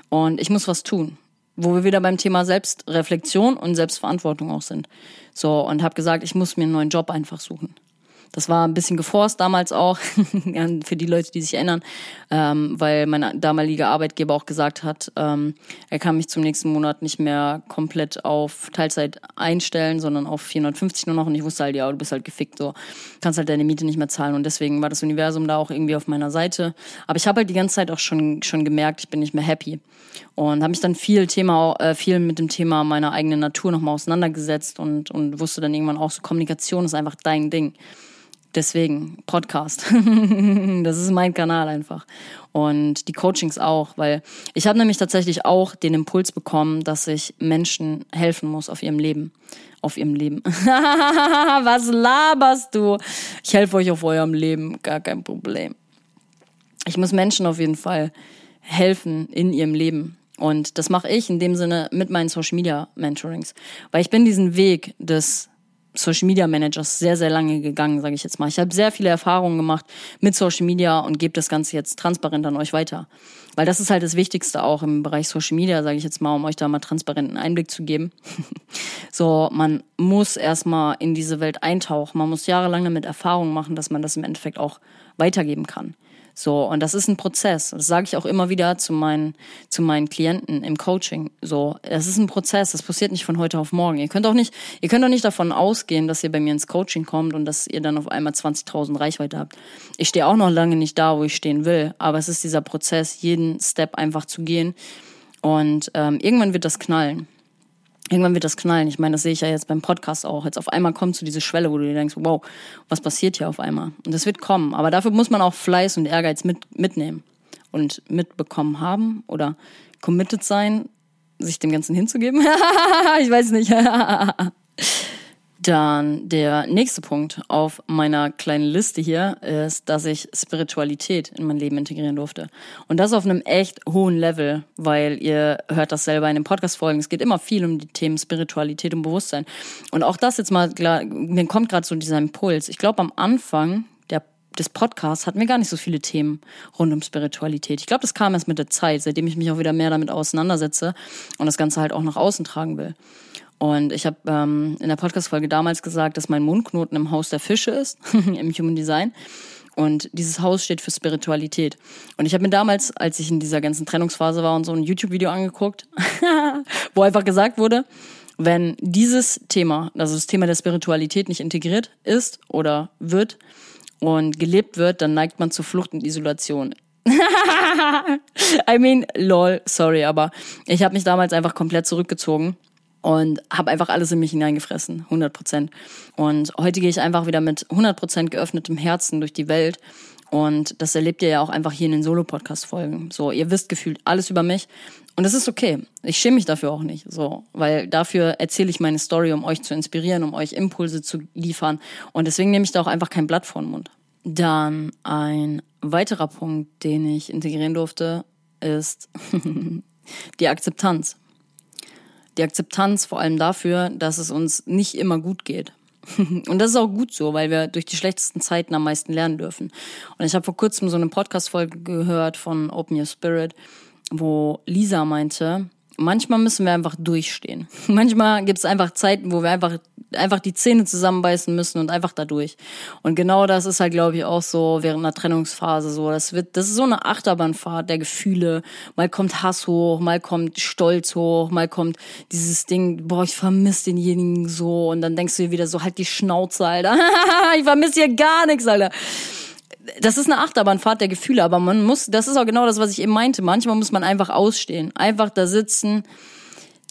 und ich muss was tun. Wo wir wieder beim Thema Selbstreflexion und Selbstverantwortung auch sind. So, und habe gesagt, ich muss mir einen neuen Job einfach suchen. Das war ein bisschen geforst damals auch, für die Leute, die sich erinnern, ähm, weil mein damaliger Arbeitgeber auch gesagt hat, ähm, er kann mich zum nächsten Monat nicht mehr komplett auf Teilzeit einstellen, sondern auf 450 nur noch. Und ich wusste halt, ja, du bist halt gefickt, so kannst halt deine Miete nicht mehr zahlen. Und deswegen war das Universum da auch irgendwie auf meiner Seite. Aber ich habe halt die ganze Zeit auch schon schon gemerkt, ich bin nicht mehr happy und habe mich dann viel Thema äh, viel mit dem Thema meiner eigenen Natur nochmal auseinandergesetzt und und wusste dann irgendwann auch so Kommunikation ist einfach dein Ding. Deswegen Podcast. das ist mein Kanal einfach. Und die Coachings auch, weil ich habe nämlich tatsächlich auch den Impuls bekommen, dass ich Menschen helfen muss auf ihrem Leben. Auf ihrem Leben. Was laberst du? Ich helfe euch auf eurem Leben, gar kein Problem. Ich muss Menschen auf jeden Fall helfen in ihrem Leben. Und das mache ich in dem Sinne mit meinen Social Media Mentorings. Weil ich bin diesen Weg des Social Media Managers sehr, sehr lange gegangen, sage ich jetzt mal. Ich habe sehr viele Erfahrungen gemacht mit Social Media und gebe das Ganze jetzt transparent an euch weiter. Weil das ist halt das Wichtigste auch im Bereich Social Media, sage ich jetzt mal, um euch da mal transparenten Einblick zu geben. so, man muss erstmal in diese Welt eintauchen. Man muss jahrelang damit Erfahrung machen, dass man das im Endeffekt auch weitergeben kann. So, und das ist ein Prozess. Das sage ich auch immer wieder zu meinen, zu meinen Klienten im Coaching. So, das ist ein Prozess. Das passiert nicht von heute auf morgen. Ihr könnt auch nicht, ihr könnt auch nicht davon ausgehen, dass ihr bei mir ins Coaching kommt und dass ihr dann auf einmal 20.000 Reichweite habt. Ich stehe auch noch lange nicht da, wo ich stehen will. Aber es ist dieser Prozess, jeden Step einfach zu gehen. Und ähm, irgendwann wird das knallen irgendwann wird das knallen. Ich meine, das sehe ich ja jetzt beim Podcast auch. Jetzt auf einmal kommt zu diese Schwelle, wo du dir denkst, wow, was passiert hier auf einmal? Und das wird kommen. Aber dafür muss man auch Fleiß und Ehrgeiz mit, mitnehmen und mitbekommen haben oder committed sein, sich dem Ganzen hinzugeben. ich weiß nicht. Dann der nächste Punkt auf meiner kleinen Liste hier ist, dass ich Spiritualität in mein Leben integrieren durfte. Und das auf einem echt hohen Level, weil ihr hört das selber in den Podcast-Folgen. Es geht immer viel um die Themen Spiritualität und Bewusstsein. Und auch das jetzt mal, mir kommt gerade so dieser Impuls. Ich glaube, am Anfang der, des Podcasts hatten wir gar nicht so viele Themen rund um Spiritualität. Ich glaube, das kam erst mit der Zeit, seitdem ich mich auch wieder mehr damit auseinandersetze und das Ganze halt auch nach außen tragen will. Und ich habe ähm, in der Podcast-Folge damals gesagt, dass mein Mundknoten im Haus der Fische ist, im Human Design. Und dieses Haus steht für Spiritualität. Und ich habe mir damals, als ich in dieser ganzen Trennungsphase war und so ein YouTube-Video angeguckt, wo einfach gesagt wurde, wenn dieses Thema, also das Thema der Spiritualität nicht integriert ist oder wird und gelebt wird, dann neigt man zu Flucht und Isolation. I mean, lol, sorry, aber ich habe mich damals einfach komplett zurückgezogen und habe einfach alles in mich hineingefressen, 100 Prozent. Und heute gehe ich einfach wieder mit 100 Prozent geöffnetem Herzen durch die Welt. Und das erlebt ihr ja auch einfach hier in den Solo-Podcast-Folgen. So, ihr wisst gefühlt alles über mich. Und das ist okay. Ich schäme mich dafür auch nicht. So, weil dafür erzähle ich meine Story, um euch zu inspirieren, um euch Impulse zu liefern. Und deswegen nehme ich da auch einfach kein Blatt vor den Mund. Dann ein weiterer Punkt, den ich integrieren durfte, ist die Akzeptanz die Akzeptanz vor allem dafür, dass es uns nicht immer gut geht. Und das ist auch gut so, weil wir durch die schlechtesten Zeiten am meisten lernen dürfen. Und ich habe vor kurzem so eine Podcast-Folge gehört von Open Your Spirit, wo Lisa meinte, manchmal müssen wir einfach durchstehen. Manchmal gibt es einfach Zeiten, wo wir einfach, einfach die Zähne zusammenbeißen müssen und einfach da durch. Und genau das ist halt, glaube ich, auch so während einer Trennungsphase so. Das wird, das ist so eine Achterbahnfahrt der Gefühle. Mal kommt Hass hoch, mal kommt Stolz hoch, mal kommt dieses Ding, boah, ich vermisse denjenigen so. Und dann denkst du dir wieder so, halt die Schnauze, Alter. ich vermisse hier gar nichts, Alter das ist eine Achterbahnfahrt der Gefühle, aber man muss, das ist auch genau das, was ich eben meinte. Manchmal muss man einfach ausstehen, einfach da sitzen,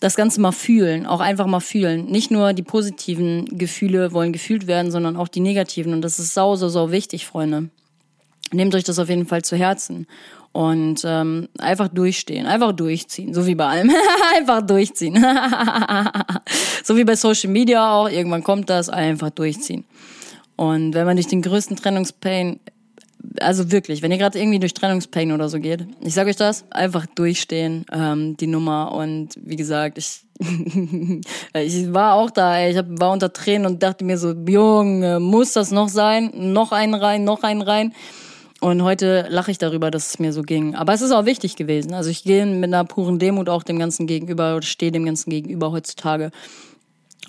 das Ganze mal fühlen, auch einfach mal fühlen. Nicht nur die positiven Gefühle wollen gefühlt werden, sondern auch die negativen. Und das ist sau, sau, sau wichtig, Freunde. Nehmt euch das auf jeden Fall zu Herzen und ähm, einfach durchstehen, einfach durchziehen, so wie bei allem, einfach durchziehen, so wie bei Social Media auch. Irgendwann kommt das, einfach durchziehen. Und wenn man durch den größten Trennungspain also wirklich, wenn ihr gerade irgendwie durch Trennungspain oder so geht, ich sage euch das, einfach durchstehen, ähm, die Nummer. Und wie gesagt, ich, ich war auch da, ey, ich hab, war unter Tränen und dachte mir so, Junge, muss das noch sein? Noch einen rein, noch einen rein. Und heute lache ich darüber, dass es mir so ging. Aber es ist auch wichtig gewesen. Also ich gehe mit einer puren Demut auch dem Ganzen gegenüber oder stehe dem Ganzen gegenüber heutzutage.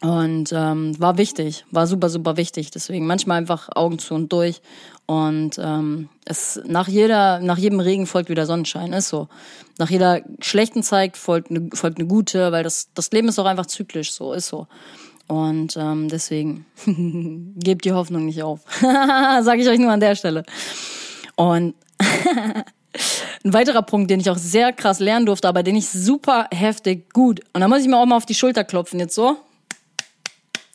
Und ähm, war wichtig, war super, super wichtig. Deswegen manchmal einfach Augen zu und durch. Und ähm, es nach jeder, nach jedem Regen folgt wieder Sonnenschein, ist so. Nach jeder schlechten Zeit folgt eine, folgt eine gute, weil das, das Leben ist auch einfach zyklisch, so, ist so. Und ähm, deswegen gebt die Hoffnung nicht auf. Sage ich euch nur an der Stelle. Und ein weiterer Punkt, den ich auch sehr krass lernen durfte, aber den ich super heftig gut. Und da muss ich mir auch mal auf die Schulter klopfen, jetzt so.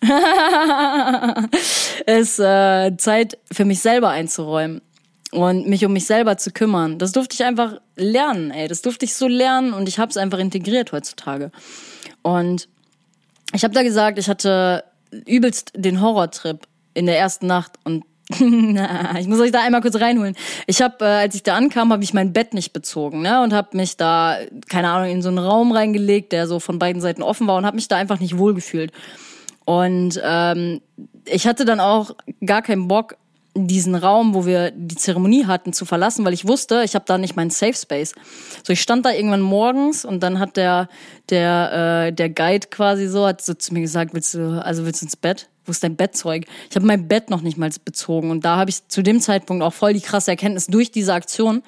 es äh, Zeit für mich selber einzuräumen und mich um mich selber zu kümmern. Das durfte ich einfach lernen, ey. Das durfte ich so lernen und ich habe es einfach integriert heutzutage. Und ich habe da gesagt, ich hatte übelst den Horrortrip in der ersten Nacht und ich muss euch da einmal kurz reinholen. Ich habe, äh, als ich da ankam, habe ich mein Bett nicht bezogen, ne, und habe mich da, keine Ahnung, in so einen Raum reingelegt, der so von beiden Seiten offen war und habe mich da einfach nicht wohlgefühlt. Und ähm, ich hatte dann auch gar keinen Bock, diesen Raum, wo wir die Zeremonie hatten, zu verlassen, weil ich wusste, ich habe da nicht meinen Safe Space. So, ich stand da irgendwann morgens und dann hat der der äh, der Guide quasi so hat so zu mir gesagt, willst du also willst du ins Bett? Wo ist dein Bettzeug? Ich habe mein Bett noch nicht mal bezogen und da habe ich zu dem Zeitpunkt auch voll die krasse Erkenntnis durch diese Aktion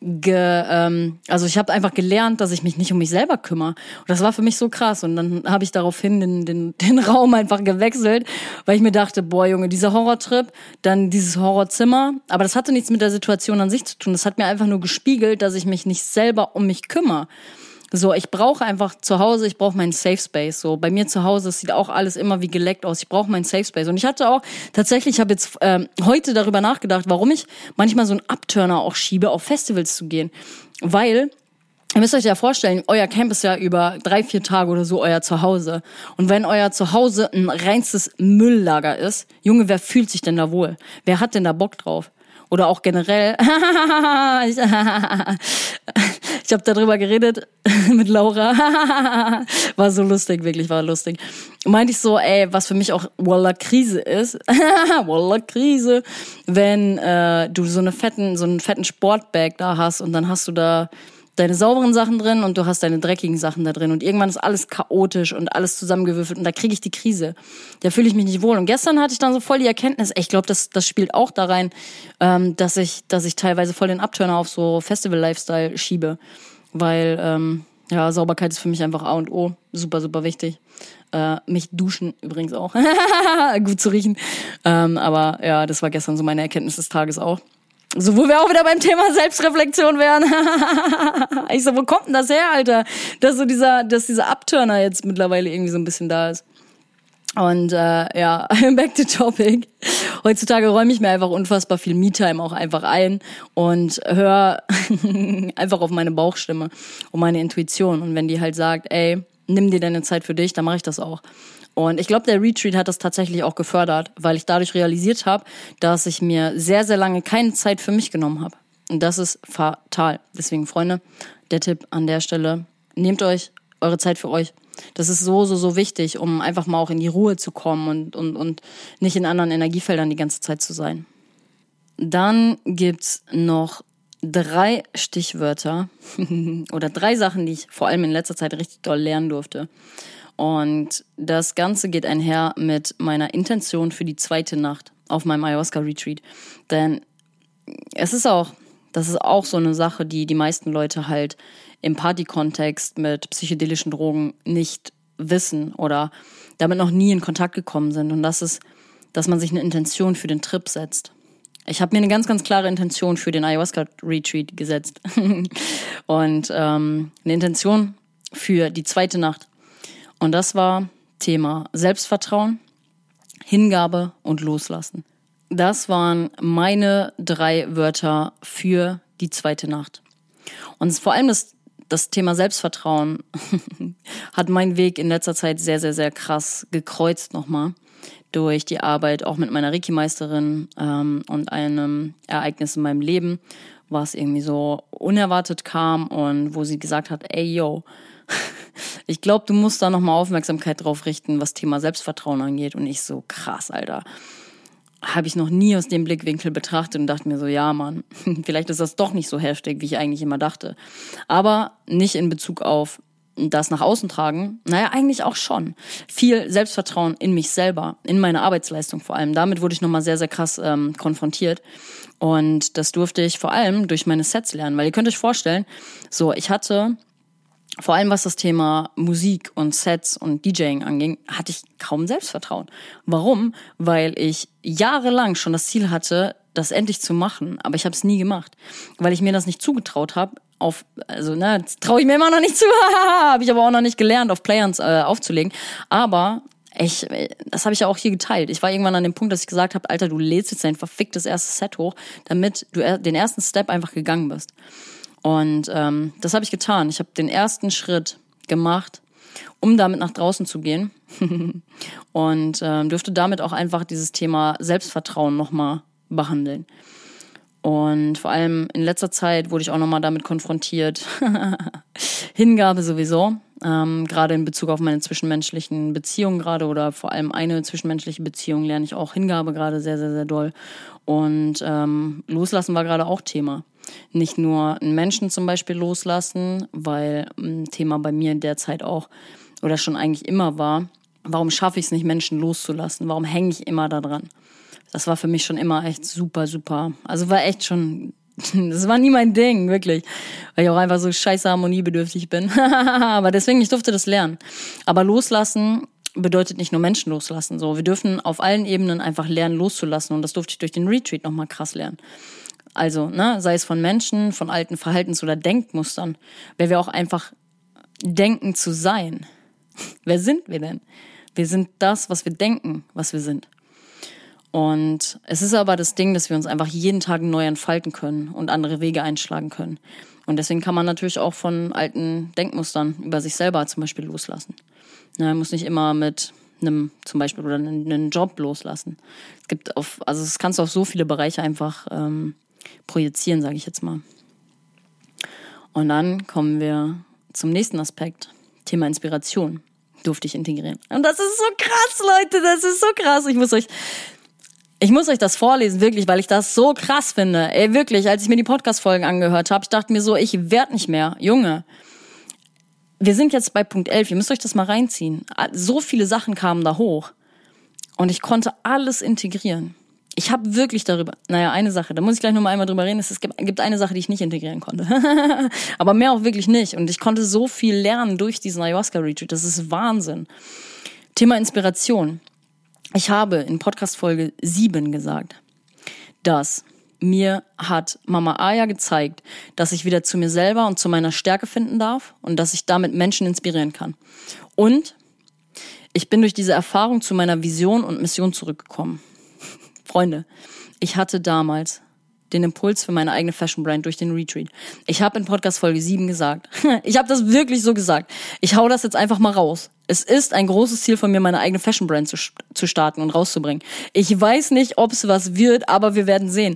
ge, ähm, also ich habe einfach gelernt, dass ich mich nicht um mich selber kümmere. Und das war für mich so krass. Und dann habe ich daraufhin den, den, den Raum einfach gewechselt, weil ich mir dachte, boah Junge, dieser Horrortrip, dann dieses Horrorzimmer. Aber das hatte nichts mit der Situation an sich zu tun. Das hat mir einfach nur gespiegelt, dass ich mich nicht selber um mich kümmere. So, ich brauche einfach zu Hause, ich brauche meinen Safe Space. So, bei mir zu Hause sieht auch alles immer wie geleckt aus. Ich brauche meinen Safe Space. Und ich hatte auch tatsächlich, ich habe jetzt ähm, heute darüber nachgedacht, warum ich manchmal so einen Upturner auch schiebe, auf Festivals zu gehen, weil Ihr müsst euch ja vorstellen, euer Camp ist ja über drei, vier Tage oder so euer Zuhause. Und wenn euer Zuhause ein reinstes Mülllager ist, Junge, wer fühlt sich denn da wohl? Wer hat denn da Bock drauf? Oder auch generell. ich ich habe darüber geredet mit Laura. war so lustig, wirklich war lustig. Meinte ich so, ey, was für mich auch Walla Krise ist. Walla Krise, wenn äh, du so eine fetten, so einen fetten Sportbag da hast und dann hast du da deine sauberen Sachen drin und du hast deine dreckigen Sachen da drin. Und irgendwann ist alles chaotisch und alles zusammengewürfelt und da kriege ich die Krise. Da fühle ich mich nicht wohl. Und gestern hatte ich dann so voll die Erkenntnis, ich glaube, das, das spielt auch da rein, ähm, dass, ich, dass ich teilweise voll den Abturner auf so Festival-Lifestyle schiebe. Weil, ähm, ja, Sauberkeit ist für mich einfach A und O. Super, super wichtig. Äh, mich duschen übrigens auch. Gut zu riechen. Ähm, aber ja, das war gestern so meine Erkenntnis des Tages auch. So, wo wir auch wieder beim Thema Selbstreflexion wären. ich so, wo kommt denn das her, Alter? Dass so dieser, dass dieser Abturner jetzt mittlerweile irgendwie so ein bisschen da ist. Und äh, ja, back to topic. Heutzutage räume ich mir einfach unfassbar viel Me-Time auch einfach ein und höre einfach auf meine Bauchstimme und meine Intuition. Und wenn die halt sagt, ey, nimm dir deine Zeit für dich, dann mache ich das auch. Und ich glaube, der Retreat hat das tatsächlich auch gefördert, weil ich dadurch realisiert habe, dass ich mir sehr, sehr lange keine Zeit für mich genommen habe. Und das ist fatal. Deswegen, Freunde, der Tipp an der Stelle, nehmt euch eure Zeit für euch. Das ist so, so, so wichtig, um einfach mal auch in die Ruhe zu kommen und, und, und nicht in anderen Energiefeldern die ganze Zeit zu sein. Dann gibt's noch drei Stichwörter oder drei Sachen, die ich vor allem in letzter Zeit richtig doll lernen durfte. Und das Ganze geht einher mit meiner Intention für die zweite Nacht auf meinem Ayahuasca-Retreat. Denn es ist auch, das ist auch so eine Sache, die die meisten Leute halt im Party-Kontext mit psychedelischen Drogen nicht wissen oder damit noch nie in Kontakt gekommen sind. Und das ist, dass man sich eine Intention für den Trip setzt. Ich habe mir eine ganz, ganz klare Intention für den Ayahuasca-Retreat gesetzt. Und ähm, eine Intention für die zweite Nacht. Und das war Thema Selbstvertrauen, Hingabe und Loslassen. Das waren meine drei Wörter für die zweite Nacht. Und vor allem das, das Thema Selbstvertrauen hat meinen Weg in letzter Zeit sehr, sehr, sehr krass gekreuzt nochmal durch die Arbeit auch mit meiner Reiki-Meisterin ähm, und einem Ereignis in meinem Leben, was irgendwie so unerwartet kam und wo sie gesagt hat, ey yo, ich glaube, du musst da nochmal Aufmerksamkeit drauf richten, was Thema Selbstvertrauen angeht. Und ich so, krass, Alter. Habe ich noch nie aus dem Blickwinkel betrachtet und dachte mir so, ja, Mann, vielleicht ist das doch nicht so heftig, wie ich eigentlich immer dachte. Aber nicht in Bezug auf das nach außen tragen, naja, eigentlich auch schon. Viel Selbstvertrauen in mich selber, in meine Arbeitsleistung vor allem. Damit wurde ich nochmal sehr, sehr krass ähm, konfrontiert. Und das durfte ich vor allem durch meine Sets lernen, weil ihr könnt euch vorstellen, so, ich hatte vor allem was das Thema Musik und Sets und DJing anging, hatte ich kaum Selbstvertrauen. Warum? Weil ich jahrelang schon das Ziel hatte, das endlich zu machen, aber ich habe es nie gemacht, weil ich mir das nicht zugetraut habe. Auf, also ne, traue ich mir immer noch nicht zu, habe ich aber auch noch nicht gelernt, auf Players äh, aufzulegen. Aber ich, das habe ich ja auch hier geteilt. Ich war irgendwann an dem Punkt, dass ich gesagt habe, Alter, du lädst jetzt dein verficktes erstes Set hoch, damit du den ersten Step einfach gegangen bist. Und ähm, das habe ich getan. Ich habe den ersten Schritt gemacht, um damit nach draußen zu gehen. und ähm, dürfte damit auch einfach dieses Thema Selbstvertrauen nochmal behandeln. Und vor allem in letzter Zeit wurde ich auch nochmal damit konfrontiert. Hingabe sowieso. Ähm, gerade in Bezug auf meine zwischenmenschlichen Beziehungen gerade oder vor allem eine zwischenmenschliche Beziehung lerne ich auch Hingabe gerade sehr, sehr, sehr doll. Und ähm, Loslassen war gerade auch Thema. Nicht nur einen Menschen zum Beispiel loslassen, weil ein Thema bei mir in der Zeit auch oder schon eigentlich immer war, warum schaffe ich es nicht, Menschen loszulassen? Warum hänge ich immer da dran? Das war für mich schon immer echt super, super. Also war echt schon das war nie mein Ding, wirklich. Weil ich auch einfach so scheiße harmoniebedürftig bin. Aber deswegen, ich durfte das lernen. Aber loslassen bedeutet nicht nur Menschen loslassen. So, wir dürfen auf allen Ebenen einfach lernen, loszulassen. Und das durfte ich durch den Retreat nochmal krass lernen. Also, ne, sei es von Menschen, von alten Verhaltens- oder Denkmustern, weil wir auch einfach denken zu sein. Wer sind wir denn? Wir sind das, was wir denken, was wir sind. Und es ist aber das Ding, dass wir uns einfach jeden Tag neu entfalten können und andere Wege einschlagen können. Und deswegen kann man natürlich auch von alten Denkmustern über sich selber zum Beispiel loslassen. Ne, man muss nicht immer mit einem zum Beispiel oder einen Job loslassen. Es gibt auf, also das kannst du auf so viele Bereiche einfach ähm, projizieren, sage ich jetzt mal. Und dann kommen wir zum nächsten Aspekt, Thema Inspiration durfte ich integrieren. Und das ist so krass, Leute, das ist so krass. Ich muss euch ich muss euch das vorlesen, wirklich, weil ich das so krass finde. Ey, wirklich, als ich mir die Podcast-Folgen angehört habe, ich dachte mir so, ich werd nicht mehr. Junge, wir sind jetzt bei Punkt 11, ihr müsst euch das mal reinziehen. So viele Sachen kamen da hoch. Und ich konnte alles integrieren. Ich habe wirklich darüber, naja, eine Sache, da muss ich gleich noch mal einmal drüber reden. Es gibt, eine Sache, die ich nicht integrieren konnte. Aber mehr auch wirklich nicht. Und ich konnte so viel lernen durch diesen Ayahuasca-Retreat. Das ist Wahnsinn. Thema Inspiration. Ich habe in Podcast Folge 7 gesagt, dass mir hat Mama Aya gezeigt, dass ich wieder zu mir selber und zu meiner Stärke finden darf und dass ich damit Menschen inspirieren kann. Und ich bin durch diese Erfahrung zu meiner Vision und Mission zurückgekommen. Freunde, ich hatte damals den Impuls für meine eigene Fashion Brand durch den Retreat. Ich habe in Podcast Folge 7 gesagt. ich habe das wirklich so gesagt. Ich hau das jetzt einfach mal raus. Es ist ein großes Ziel von mir, meine eigene Fashion Brand zu, zu starten und rauszubringen. Ich weiß nicht, ob es was wird, aber wir werden sehen.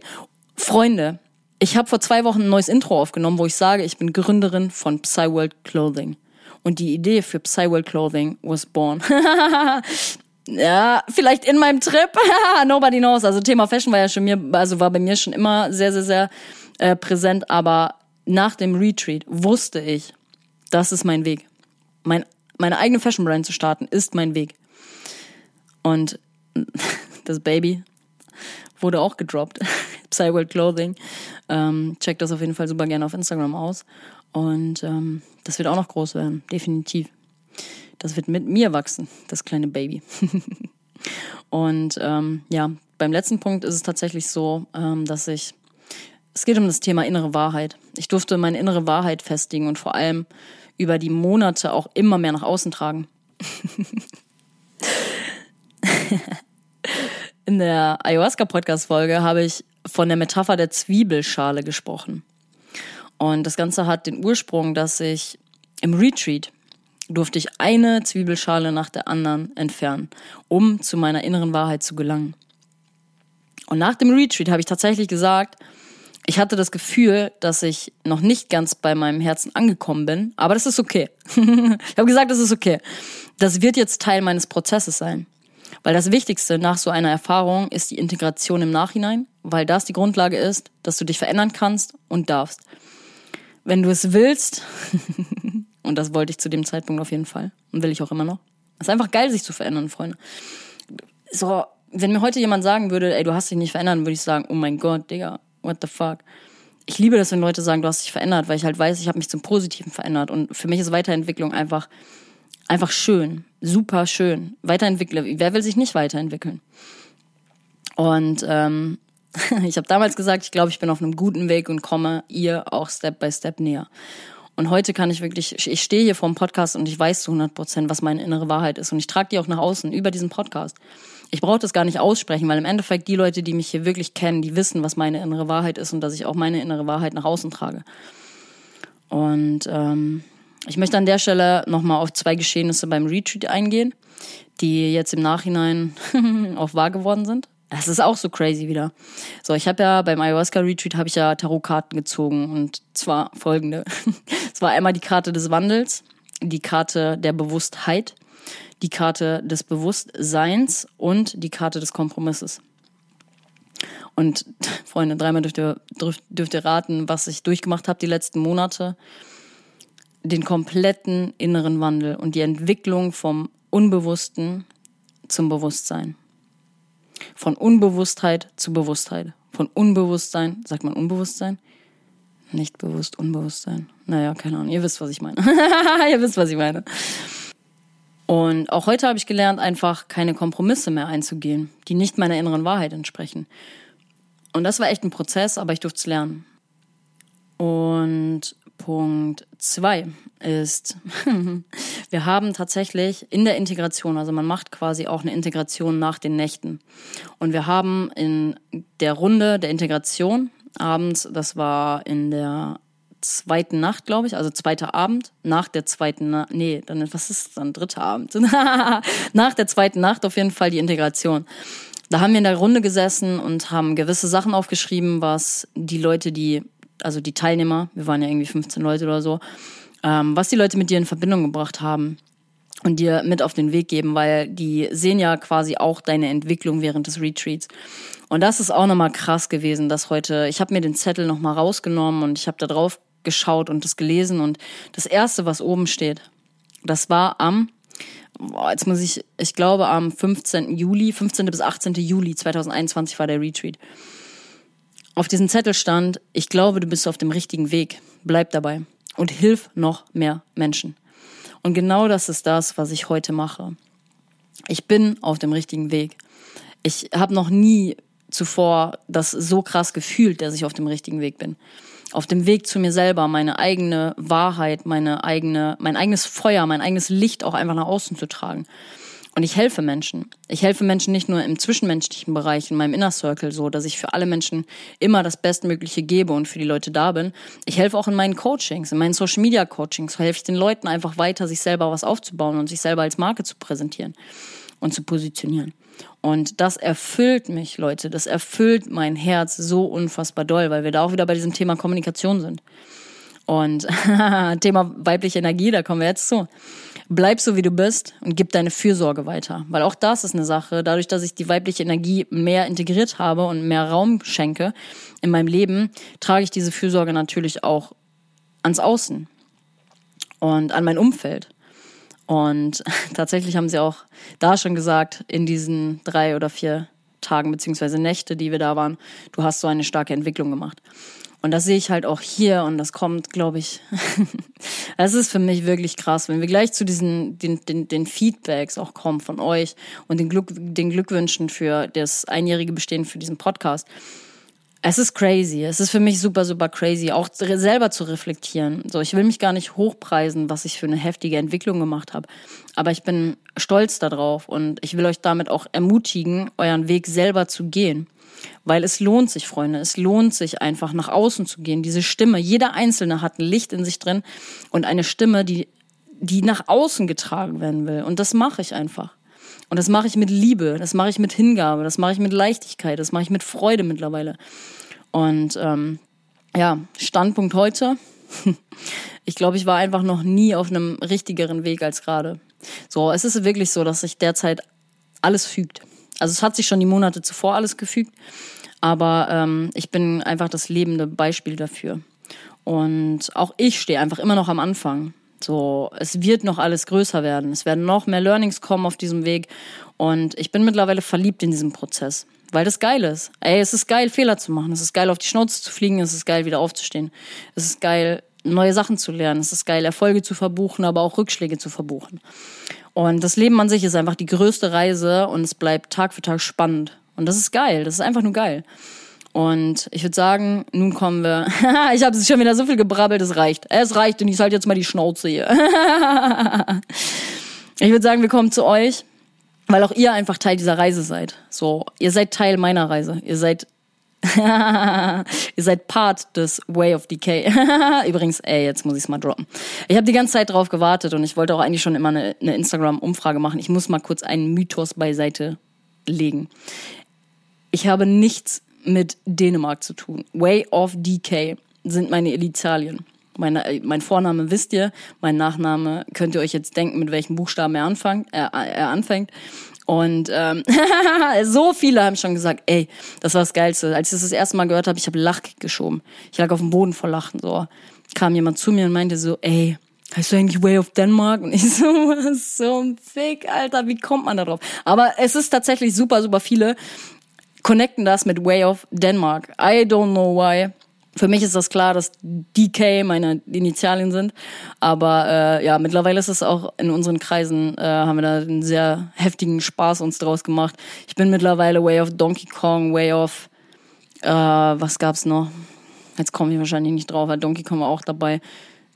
Freunde, ich habe vor zwei Wochen ein neues Intro aufgenommen, wo ich sage, ich bin Gründerin von Psyworld Clothing. Und die Idee für Psyworld Clothing was born. ja, vielleicht in meinem Trip. Nobody knows. Also Thema Fashion war ja schon mir, also war bei mir schon immer sehr, sehr, sehr äh, präsent. Aber nach dem Retreat wusste ich, das ist mein Weg. Mein, meine eigene Fashion Brand zu starten, ist mein Weg. Und das Baby wurde auch gedroppt. Psyworld Clothing. Ähm, checkt das auf jeden Fall super gerne auf Instagram aus. Und ähm, das wird auch noch groß werden, definitiv. Das wird mit mir wachsen, das kleine Baby. und ähm, ja, beim letzten Punkt ist es tatsächlich so, ähm, dass ich, es geht um das Thema innere Wahrheit. Ich durfte meine innere Wahrheit festigen und vor allem über die Monate auch immer mehr nach außen tragen. In der Ayahuasca-Podcast-Folge habe ich von der Metapher der Zwiebelschale gesprochen. Und das Ganze hat den Ursprung, dass ich im Retreat durfte ich eine Zwiebelschale nach der anderen entfernen, um zu meiner inneren Wahrheit zu gelangen. Und nach dem Retreat habe ich tatsächlich gesagt, ich hatte das Gefühl, dass ich noch nicht ganz bei meinem Herzen angekommen bin, aber das ist okay. ich habe gesagt, das ist okay. Das wird jetzt Teil meines Prozesses sein. Weil das Wichtigste nach so einer Erfahrung ist die Integration im Nachhinein, weil das die Grundlage ist, dass du dich verändern kannst und darfst. Wenn du es willst, Und das wollte ich zu dem Zeitpunkt auf jeden Fall. Und will ich auch immer noch. Es ist einfach geil, sich zu verändern, Freunde. So, wenn mir heute jemand sagen würde, ey, du hast dich nicht verändert, würde ich sagen, oh mein Gott, Digga, what the fuck. Ich liebe das, wenn Leute sagen, du hast dich verändert, weil ich halt weiß, ich habe mich zum Positiven verändert. Und für mich ist Weiterentwicklung einfach, einfach schön. Super schön. Weiterentwickle. Wer will sich nicht weiterentwickeln? Und ähm, ich habe damals gesagt, ich glaube, ich bin auf einem guten Weg und komme ihr auch Step by Step näher. Und heute kann ich wirklich, ich stehe hier vor dem Podcast und ich weiß zu 100 Prozent, was meine innere Wahrheit ist. Und ich trage die auch nach außen über diesen Podcast. Ich brauche das gar nicht aussprechen, weil im Endeffekt die Leute, die mich hier wirklich kennen, die wissen, was meine innere Wahrheit ist und dass ich auch meine innere Wahrheit nach außen trage. Und ähm, ich möchte an der Stelle nochmal auf zwei Geschehnisse beim Retreat eingehen, die jetzt im Nachhinein auch wahr geworden sind. Das ist auch so crazy wieder. So, ich habe ja beim Ayahuasca Retreat habe ich ja Tarotkarten gezogen und zwar folgende. es war einmal die Karte des Wandels, die Karte der Bewusstheit, die Karte des Bewusstseins und die Karte des Kompromisses. Und Freunde, dreimal dürft ihr, dürft ihr raten, was ich durchgemacht habe die letzten Monate. Den kompletten inneren Wandel und die Entwicklung vom Unbewussten zum Bewusstsein. Von Unbewusstheit zu Bewusstheit. Von Unbewusstsein, sagt man Unbewusstsein? Nicht bewusst, Unbewusstsein. Naja, keine Ahnung. Ihr wisst, was ich meine. ihr wisst, was ich meine. Und auch heute habe ich gelernt, einfach keine Kompromisse mehr einzugehen, die nicht meiner inneren Wahrheit entsprechen. Und das war echt ein Prozess, aber ich durfte es lernen. Und Punkt zwei ist, wir haben tatsächlich in der Integration, also man macht quasi auch eine Integration nach den Nächten. Und wir haben in der Runde der Integration abends, das war in der zweiten Nacht, glaube ich, also zweiter Abend, nach der zweiten, Na nee, dann, was ist dann, dritter Abend? nach der zweiten Nacht auf jeden Fall die Integration. Da haben wir in der Runde gesessen und haben gewisse Sachen aufgeschrieben, was die Leute, die, also die Teilnehmer, wir waren ja irgendwie 15 Leute oder so, ähm, was die Leute mit dir in Verbindung gebracht haben und dir mit auf den Weg geben, weil die sehen ja quasi auch deine Entwicklung während des Retreats. Und das ist auch nochmal krass gewesen, dass heute, ich habe mir den Zettel nochmal rausgenommen und ich habe da drauf geschaut und das gelesen und das erste, was oben steht, das war am, jetzt muss ich, ich glaube am 15. Juli, 15. bis 18. Juli 2021 war der Retreat. Auf diesem Zettel stand, ich glaube, du bist auf dem richtigen Weg. Bleib dabei und hilf noch mehr Menschen. Und genau das ist das, was ich heute mache. Ich bin auf dem richtigen Weg. Ich habe noch nie zuvor das so krass gefühlt, dass ich auf dem richtigen Weg bin auf dem Weg zu mir selber meine eigene Wahrheit, meine eigene, mein eigenes Feuer, mein eigenes Licht auch einfach nach außen zu tragen. Und ich helfe Menschen. Ich helfe Menschen nicht nur im zwischenmenschlichen Bereich, in meinem Inner Circle, so, dass ich für alle Menschen immer das Bestmögliche gebe und für die Leute da bin. Ich helfe auch in meinen Coachings, in meinen Social Media Coachings, helfe ich den Leuten einfach weiter, sich selber was aufzubauen und sich selber als Marke zu präsentieren und zu positionieren. Und das erfüllt mich, Leute. Das erfüllt mein Herz so unfassbar doll, weil wir da auch wieder bei diesem Thema Kommunikation sind. Und Thema weibliche Energie, da kommen wir jetzt zu. Bleib so, wie du bist und gib deine Fürsorge weiter. Weil auch das ist eine Sache. Dadurch, dass ich die weibliche Energie mehr integriert habe und mehr Raum schenke in meinem Leben, trage ich diese Fürsorge natürlich auch ans Außen und an mein Umfeld. Und tatsächlich haben sie auch da schon gesagt, in diesen drei oder vier Tagen beziehungsweise Nächte, die wir da waren, du hast so eine starke Entwicklung gemacht. Und das sehe ich halt auch hier und das kommt, glaube ich, es ist für mich wirklich krass, wenn wir gleich zu diesen, den, den, den Feedbacks auch kommen von euch und den, Glück, den Glückwünschen für das einjährige Bestehen für diesen Podcast. Es ist crazy. Es ist für mich super, super crazy, auch selber zu reflektieren. So, ich will mich gar nicht hochpreisen, was ich für eine heftige Entwicklung gemacht habe. Aber ich bin stolz darauf und ich will euch damit auch ermutigen, euren Weg selber zu gehen. Weil es lohnt sich, Freunde. Es lohnt sich einfach nach außen zu gehen. Diese Stimme, jeder Einzelne hat ein Licht in sich drin und eine Stimme, die, die nach außen getragen werden will. Und das mache ich einfach. Und das mache ich mit Liebe, das mache ich mit Hingabe, das mache ich mit Leichtigkeit, das mache ich mit Freude mittlerweile. Und ähm, ja, Standpunkt heute. Ich glaube, ich war einfach noch nie auf einem richtigeren Weg als gerade. So, es ist wirklich so, dass sich derzeit alles fügt. Also es hat sich schon die Monate zuvor alles gefügt, aber ähm, ich bin einfach das lebende Beispiel dafür. Und auch ich stehe einfach immer noch am Anfang. So, es wird noch alles größer werden. Es werden noch mehr Learnings kommen auf diesem Weg. Und ich bin mittlerweile verliebt in diesem Prozess, weil das geil ist. Ey, es ist geil, Fehler zu machen. Es ist geil, auf die Schnauze zu fliegen. Es ist geil, wieder aufzustehen. Es ist geil, neue Sachen zu lernen. Es ist geil, Erfolge zu verbuchen, aber auch Rückschläge zu verbuchen. Und das Leben an sich ist einfach die größte Reise und es bleibt Tag für Tag spannend. Und das ist geil. Das ist einfach nur geil. Und ich würde sagen, nun kommen wir. ich habe schon wieder so viel gebrabbelt, es reicht. Es reicht und ich halte jetzt mal die Schnauze hier. ich würde sagen, wir kommen zu euch, weil auch ihr einfach Teil dieser Reise seid. So, ihr seid Teil meiner Reise. Ihr seid ihr seid Part des Way of Decay. Übrigens, ey, jetzt muss ich es mal droppen. Ich habe die ganze Zeit drauf gewartet und ich wollte auch eigentlich schon immer eine, eine Instagram-Umfrage machen. Ich muss mal kurz einen Mythos beiseite legen. Ich habe nichts mit Dänemark zu tun. Way of Decay sind meine Initialien. Mein, äh, mein Vorname wisst ihr, mein Nachname könnt ihr euch jetzt denken, mit welchem Buchstaben er anfängt. Er, er anfängt. Und ähm, so viele haben schon gesagt, ey, das war das Geilste. Als ich das das erste Mal gehört habe, ich habe Lachkick geschoben. Ich lag auf dem Boden vor Lachen. So kam jemand zu mir und meinte so, ey, heißt du eigentlich Way of Denmark? Und ich so, was so ein Fick, Alter, wie kommt man da drauf? Aber es ist tatsächlich super, super viele connecten das mit Way of Denmark. I don't know why. Für mich ist das klar, dass DK meine Initialien sind. Aber äh, ja, mittlerweile ist es auch in unseren Kreisen, äh, haben wir da einen sehr heftigen Spaß uns draus gemacht. Ich bin mittlerweile Way of Donkey Kong, Way of äh, was gab's noch? Jetzt komme ich wahrscheinlich nicht drauf, weil Donkey Kong war auch dabei.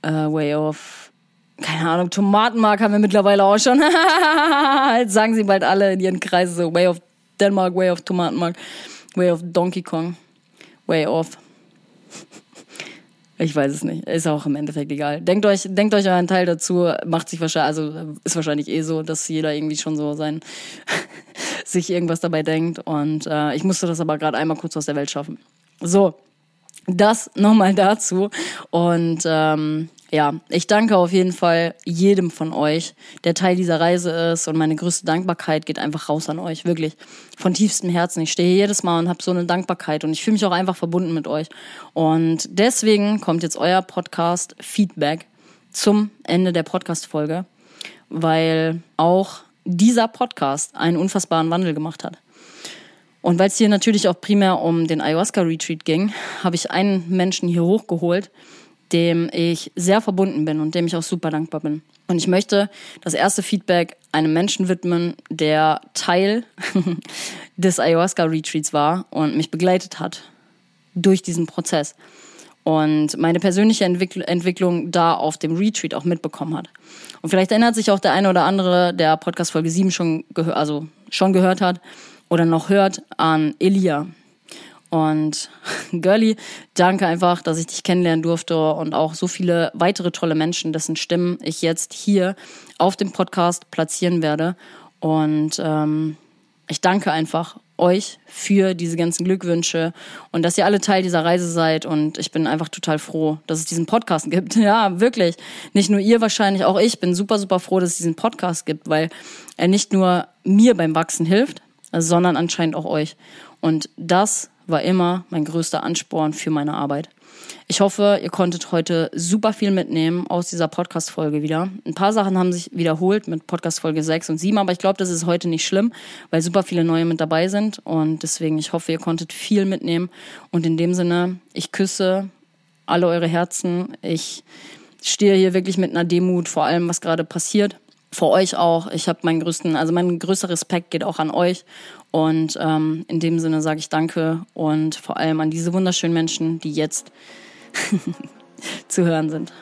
Äh, Way of keine Ahnung, Tomatenmark haben wir mittlerweile auch schon. Jetzt sagen sie bald alle in ihren Kreisen so Way of Denmark, Way of Tomatenmark, Way of Donkey Kong, Way of ich weiß es nicht. Ist auch im Endeffekt egal. Denkt euch, denkt euch euren Teil dazu. Macht sich wahrscheinlich, also ist wahrscheinlich eh so, dass jeder irgendwie schon so sein, sich irgendwas dabei denkt. Und äh, ich musste das aber gerade einmal kurz aus der Welt schaffen. So, das nochmal dazu. Und ähm, ja, ich danke auf jeden Fall jedem von euch, der Teil dieser Reise ist und meine größte Dankbarkeit geht einfach raus an euch, wirklich von tiefstem Herzen. Ich stehe jedes Mal und habe so eine Dankbarkeit und ich fühle mich auch einfach verbunden mit euch. Und deswegen kommt jetzt euer Podcast Feedback zum Ende der Podcast-Folge, weil auch dieser Podcast einen unfassbaren Wandel gemacht hat. Und weil es hier natürlich auch primär um den Ayahuasca-Retreat ging, habe ich einen Menschen hier hochgeholt, dem ich sehr verbunden bin und dem ich auch super dankbar bin. Und ich möchte das erste Feedback einem Menschen widmen, der Teil des Ayahuasca-Retreats war und mich begleitet hat durch diesen Prozess und meine persönliche Entwickl Entwicklung da auf dem Retreat auch mitbekommen hat. Und vielleicht erinnert sich auch der eine oder andere, der Podcast Folge 7 schon, also schon gehört hat oder noch hört, an Elia. Und Girlie, danke einfach, dass ich dich kennenlernen durfte und auch so viele weitere tolle Menschen, dessen Stimmen ich jetzt hier auf dem Podcast platzieren werde. Und ähm, ich danke einfach euch für diese ganzen Glückwünsche und dass ihr alle Teil dieser Reise seid. Und ich bin einfach total froh, dass es diesen Podcast gibt. Ja, wirklich. Nicht nur ihr wahrscheinlich, auch ich bin super, super froh, dass es diesen Podcast gibt, weil er nicht nur mir beim Wachsen hilft, sondern anscheinend auch euch. Und das war immer mein größter Ansporn für meine Arbeit. Ich hoffe, ihr konntet heute super viel mitnehmen aus dieser Podcast-Folge wieder. Ein paar Sachen haben sich wiederholt mit Podcast-Folge 6 und 7, aber ich glaube, das ist heute nicht schlimm, weil super viele neue mit dabei sind. Und deswegen, ich hoffe, ihr konntet viel mitnehmen. Und in dem Sinne, ich küsse alle eure Herzen. Ich stehe hier wirklich mit einer Demut vor allem, was gerade passiert vor euch auch. Ich habe meinen größten, also mein größter Respekt geht auch an euch. Und ähm, in dem Sinne sage ich Danke und vor allem an diese wunderschönen Menschen, die jetzt zu hören sind.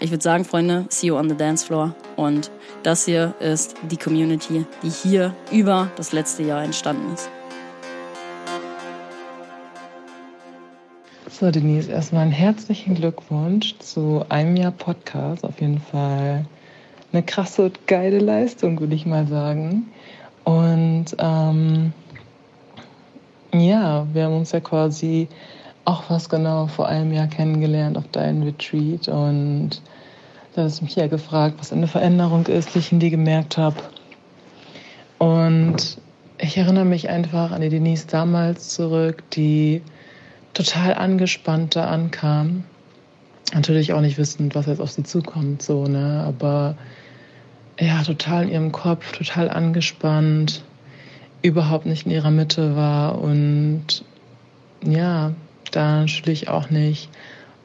Ich würde sagen, Freunde, see you on the dance floor. Und das hier ist die Community, die hier über das letzte Jahr entstanden ist. So, Denise, erstmal einen herzlichen Glückwunsch zu einem Jahr Podcast. Auf jeden Fall eine krasse und geile Leistung, würde ich mal sagen. Und ähm, ja, wir haben uns ja quasi auch was genau vor einem Jahr kennengelernt auf deinem Retreat. Und da hast du mich ja gefragt, was eine Veränderung ist, die ich in dir gemerkt habe. Und ich erinnere mich einfach an die Denise damals zurück, die total angespannt da ankam. Natürlich auch nicht wissend, was jetzt auf sie zukommt, so, ne? Aber ja, total in ihrem Kopf, total angespannt, überhaupt nicht in ihrer Mitte war und ja, da natürlich auch nicht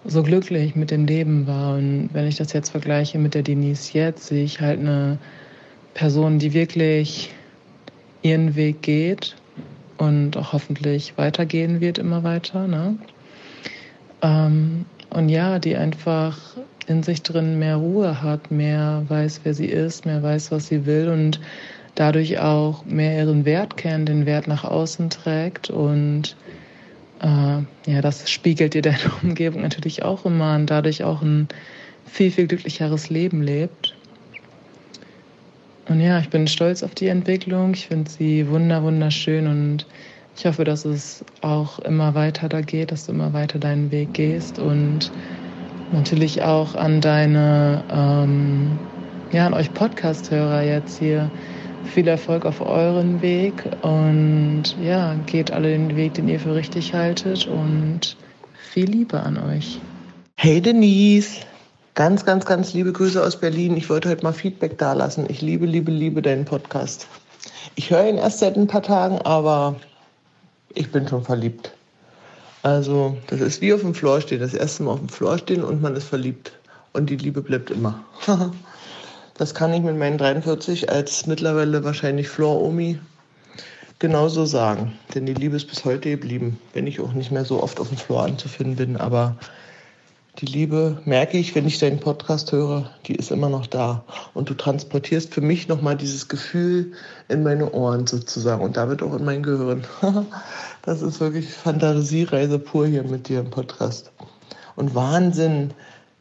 so glücklich mit dem Leben war. Und wenn ich das jetzt vergleiche mit der Denise jetzt, sehe ich halt eine Person, die wirklich ihren Weg geht und auch hoffentlich weitergehen wird immer weiter. Ne? Ähm, und ja, die einfach in sich drin mehr Ruhe hat, mehr weiß, wer sie ist, mehr weiß, was sie will und dadurch auch mehr ihren Wert kennt, den Wert nach außen trägt und äh, ja, das spiegelt dir deine Umgebung natürlich auch immer und dadurch auch ein viel, viel glücklicheres Leben lebt. Und ja, ich bin stolz auf die Entwicklung. Ich finde sie wunder, wunderschön und ich hoffe, dass es auch immer weiter da geht, dass du immer weiter deinen Weg gehst und Natürlich auch an deine, ähm, ja, an euch Podcast-Hörer jetzt hier. Viel Erfolg auf euren Weg und ja, geht alle den Weg, den ihr für richtig haltet und viel Liebe an euch. Hey Denise, ganz, ganz, ganz liebe Grüße aus Berlin. Ich wollte heute mal Feedback dalassen. Ich liebe, liebe, liebe deinen Podcast. Ich höre ihn erst seit ein paar Tagen, aber ich bin schon verliebt. Also, das ist wie auf dem Floor stehen. Das erste Mal auf dem Floor stehen und man ist verliebt. Und die Liebe bleibt immer. das kann ich mit meinen 43 als mittlerweile wahrscheinlich Floor-Omi genauso sagen. Denn die Liebe ist bis heute geblieben. Wenn ich auch nicht mehr so oft auf dem Floor anzufinden bin. Aber die Liebe merke ich, wenn ich deinen Podcast höre, die ist immer noch da. Und du transportierst für mich nochmal dieses Gefühl in meine Ohren sozusagen und damit auch in mein Gehirn. das ist wirklich Fantasiereise pur hier mit dir im Podcast. Und Wahnsinn,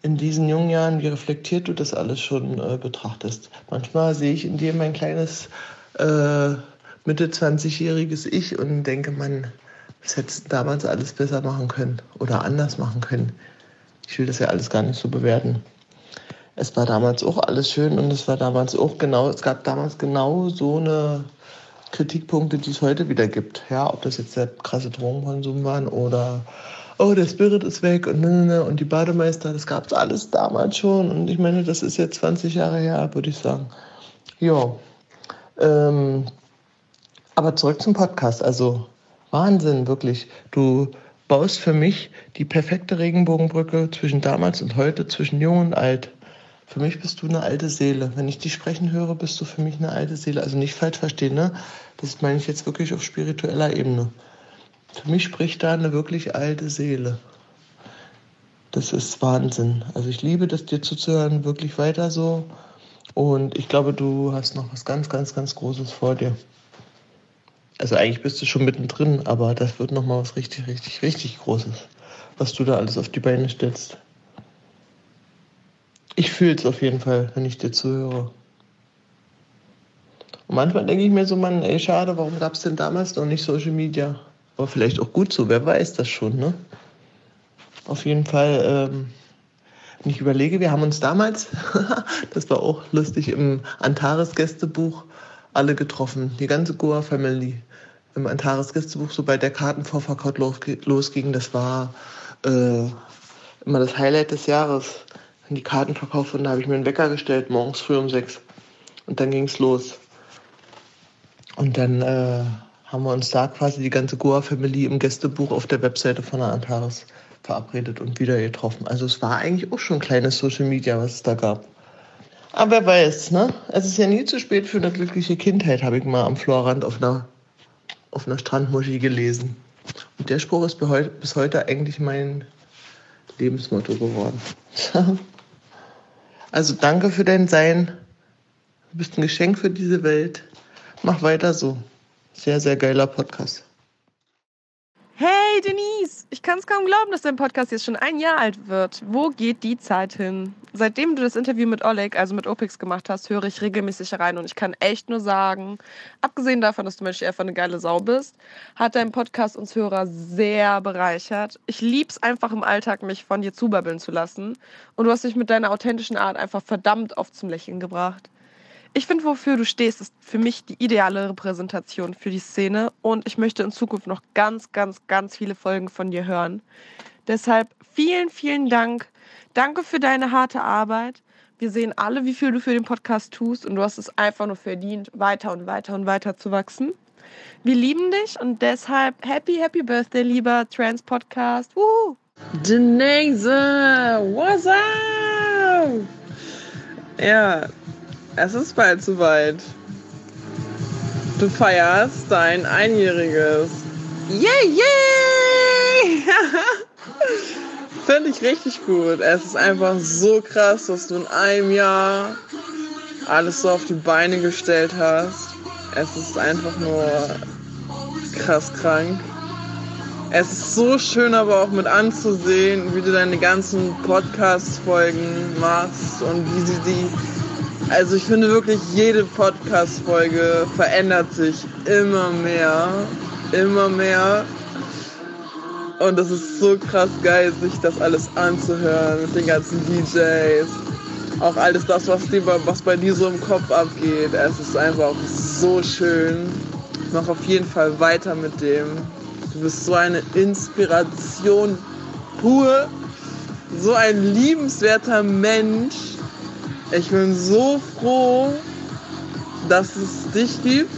in diesen jungen Jahren, wie reflektiert du das alles schon äh, betrachtest. Manchmal sehe ich in dir mein kleines äh, Mitte 20-jähriges Ich und denke, man, das hättest du damals alles besser machen können oder anders machen können. Ich will das ja alles gar nicht so bewerten. Es war damals auch alles schön und es war damals auch genau, es gab damals genau so eine Kritikpunkte, die es heute wieder gibt. Ja, ob das jetzt der krasse Drogenkonsum waren oder oh, der Spirit ist weg und, und die Bademeister, das gab es alles damals schon. Und ich meine, das ist jetzt 20 Jahre her, würde ich sagen. Ja. Ähm, aber zurück zum Podcast. Also Wahnsinn, wirklich. Du baust für mich die perfekte Regenbogenbrücke zwischen damals und heute, zwischen jung und alt. Für mich bist du eine alte Seele. Wenn ich dich sprechen höre, bist du für mich eine alte Seele. Also nicht falsch verstehen, ne? Das meine ich jetzt wirklich auf spiritueller Ebene. Für mich spricht da eine wirklich alte Seele. Das ist Wahnsinn. Also ich liebe das, dir zuzuhören, wirklich weiter so. Und ich glaube, du hast noch was ganz, ganz, ganz Großes vor dir. Also eigentlich bist du schon mittendrin, aber das wird nochmal was richtig, richtig, richtig Großes, was du da alles auf die Beine stellst. Ich fühle es auf jeden Fall, wenn ich dir zuhöre. Und manchmal denke ich mir so, Mann, ey, schade, warum gab es denn damals noch nicht Social Media? Aber vielleicht auch gut so, wer weiß das schon, ne? Auf jeden Fall, ähm, wenn ich überlege, wir haben uns damals, das war auch lustig, im Antares-Gästebuch alle getroffen, die ganze Goa-Family im Antares Gästebuch, sobald der Kartenvorverkauf losging, das war äh, immer das Highlight des Jahres. Wenn die Karten verkauft wurden, da habe ich mir einen Wecker gestellt, morgens früh um sechs. Und dann ging es los. Und dann äh, haben wir uns da quasi die ganze Goa-Family im Gästebuch auf der Webseite von der Antares verabredet und wieder getroffen. Also es war eigentlich auch schon kleines Social Media, was es da gab. Aber wer weiß, ne? Es ist ja nie zu spät für eine glückliche Kindheit, habe ich mal am Florrand auf einer auf einer Strandmuschi gelesen. Und der Spruch ist bis heute eigentlich mein Lebensmotto geworden. also danke für dein Sein. Du bist ein Geschenk für diese Welt. Mach weiter so. Sehr, sehr geiler Podcast. Hey Denise, ich kann es kaum glauben, dass dein Podcast jetzt schon ein Jahr alt wird. Wo geht die Zeit hin? Seitdem du das Interview mit Oleg, also mit Opix gemacht hast, höre ich regelmäßig rein und ich kann echt nur sagen, abgesehen davon, dass du menschlich einfach eine geile Sau bist, hat dein Podcast uns Hörer sehr bereichert. Ich lieb's einfach im Alltag, mich von dir zubabbeln zu lassen und du hast dich mit deiner authentischen Art einfach verdammt oft zum Lächeln gebracht. Ich finde, wofür du stehst, ist für mich die ideale Repräsentation für die Szene und ich möchte in Zukunft noch ganz, ganz, ganz viele Folgen von dir hören. Deshalb vielen, vielen Dank. Danke für deine harte Arbeit. Wir sehen alle, wie viel du für den Podcast tust und du hast es einfach nur verdient, weiter und weiter und weiter zu wachsen. Wir lieben dich und deshalb happy, happy Birthday, lieber Trans Podcast. Woo! Denise, what's up? Ja, es ist bald soweit. Du feierst dein Einjähriges. Yay, yay! Finde ich richtig gut. Es ist einfach so krass, dass du in einem Jahr alles so auf die Beine gestellt hast. Es ist einfach nur krass krank. Es ist so schön aber auch mit anzusehen, wie du deine ganzen Podcast-Folgen machst und wie sie die also ich finde wirklich, jede Podcast-Folge verändert sich immer mehr, immer mehr. Und es ist so krass geil, sich das alles anzuhören mit den ganzen DJs. Auch alles das, was, die, was bei dir so im Kopf abgeht. Es ist einfach so schön. Mach auf jeden Fall weiter mit dem. Du bist so eine Inspiration pur. So ein liebenswerter Mensch. Ich bin so froh, dass es dich gibt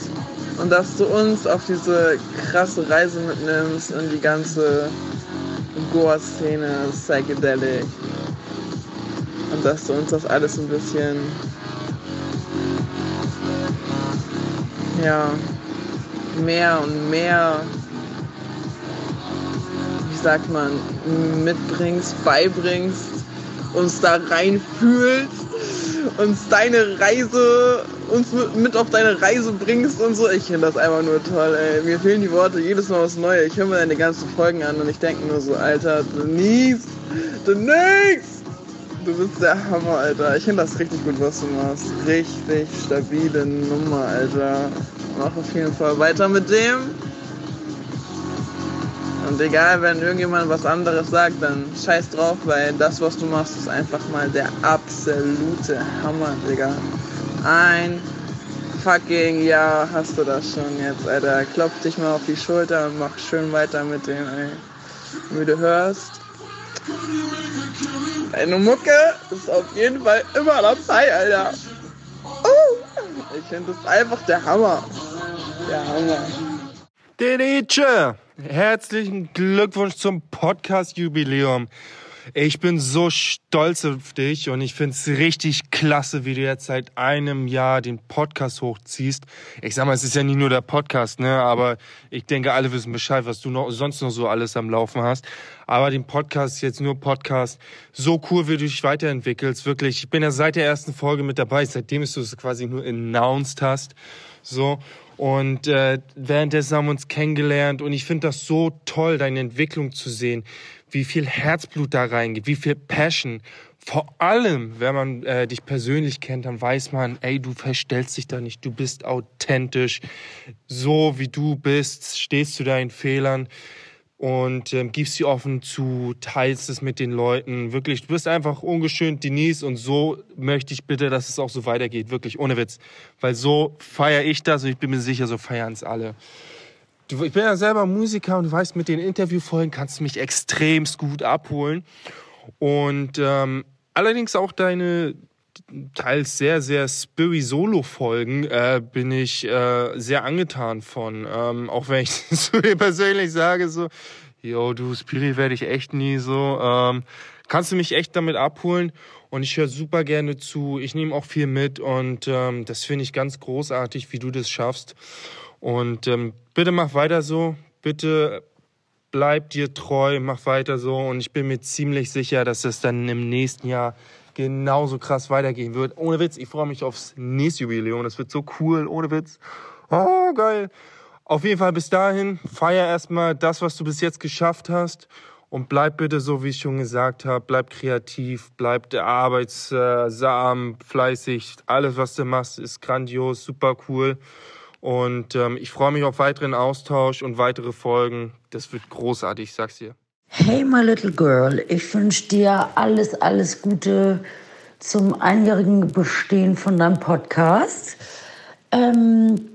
und dass du uns auf diese krasse Reise mitnimmst und die ganze Goa-Szene, Psychedelic. Und dass du uns das alles ein bisschen, ja, mehr und mehr, wie sagt man, mitbringst, beibringst, uns da reinfühlst, uns deine Reise uns mit auf deine Reise bringst und so. Ich finde das einfach nur toll, ey. Mir fehlen die Worte jedes Mal was Neues. Ich höre mir deine ganzen Folgen an und ich denke nur so, Alter, Denise, Denise! Du bist der Hammer, Alter. Ich finde das richtig gut, was du machst. Richtig stabile Nummer, Alter. Mach auf jeden Fall weiter mit dem. Und egal, wenn irgendjemand was anderes sagt, dann scheiß drauf, weil das, was du machst, ist einfach mal der absolute Hammer, Digga. Ein fucking Jahr hast du das schon jetzt, Alter. Klopf dich mal auf die Schulter und mach schön weiter mit dem, ey. Wie du hörst. Deine Mucke ist auf jeden Fall immer dabei, Alter. Uh, ich finde das einfach der Hammer. Der Hammer. Denice, herzlichen Glückwunsch zum Podcast-Jubiläum. Ich bin so stolz auf dich und ich find's richtig klasse, wie du jetzt seit einem Jahr den Podcast hochziehst. Ich sag mal, es ist ja nicht nur der Podcast, ne, aber ich denke, alle wissen Bescheid, was du noch, sonst noch so alles am Laufen hast. Aber den Podcast ist jetzt nur Podcast. So cool, wie du dich weiterentwickelst, wirklich. Ich bin ja seit der ersten Folge mit dabei, seitdem du es quasi nur announced hast. So. Und äh, währenddessen haben wir uns kennengelernt und ich finde das so toll, deine Entwicklung zu sehen wie viel Herzblut da reingeht, wie viel Passion. Vor allem, wenn man äh, dich persönlich kennt, dann weiß man, ey, du verstellst dich da nicht, du bist authentisch, so wie du bist, stehst zu deinen Fehlern und ähm, gibst sie offen zu, teilst es mit den Leuten. Wirklich, du bist einfach ungeschönt Denise und so möchte ich bitte, dass es auch so weitergeht, wirklich ohne Witz, weil so feiere ich das und ich bin mir sicher, so feiern es alle. Du, ich bin ja selber Musiker und du weißt, mit den Interviewfolgen kannst du mich extremst gut abholen. Und ähm, allerdings auch deine teils sehr, sehr Spiri-Solo-Folgen äh, bin ich äh, sehr angetan von. Ähm, auch wenn ich zu dir persönlich sage, so, yo, du Spiri werde ich echt nie so. Ähm, kannst du mich echt damit abholen? Und ich höre super gerne zu. Ich nehme auch viel mit und ähm, das finde ich ganz großartig, wie du das schaffst. Und ähm, bitte mach weiter so. Bitte bleib dir treu, mach weiter so. Und ich bin mir ziemlich sicher, dass es dann im nächsten Jahr genauso krass weitergehen wird. Ohne Witz, ich freue mich aufs nächste Jubiläum. Das wird so cool, ohne Witz. Oh, geil. Auf jeden Fall bis dahin, feier erstmal das, was du bis jetzt geschafft hast. Und bleib bitte so, wie ich schon gesagt habe, bleib kreativ, bleib arbeitsam, fleißig. Alles, was du machst, ist grandios, super cool. Und ähm, ich freue mich auf weiteren Austausch und weitere Folgen. Das wird großartig, ich sag's dir. Hey, my little girl, ich wünsche dir alles, alles Gute zum einjährigen Bestehen von deinem Podcast. Ähm,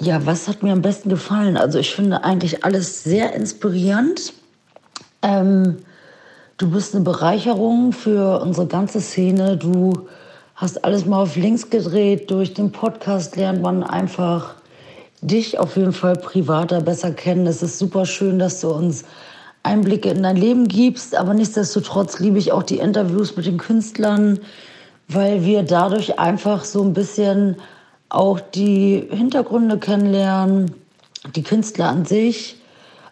ja, was hat mir am besten gefallen? Also ich finde eigentlich alles sehr inspirierend. Ähm, du bist eine Bereicherung für unsere ganze Szene. Du hast alles mal auf links gedreht. Durch den Podcast lernt man einfach dich auf jeden Fall privater besser kennen. Es ist super schön, dass du uns Einblicke in dein Leben gibst, aber nichtsdestotrotz liebe ich auch die Interviews mit den Künstlern, weil wir dadurch einfach so ein bisschen auch die Hintergründe kennenlernen, die Künstler an sich.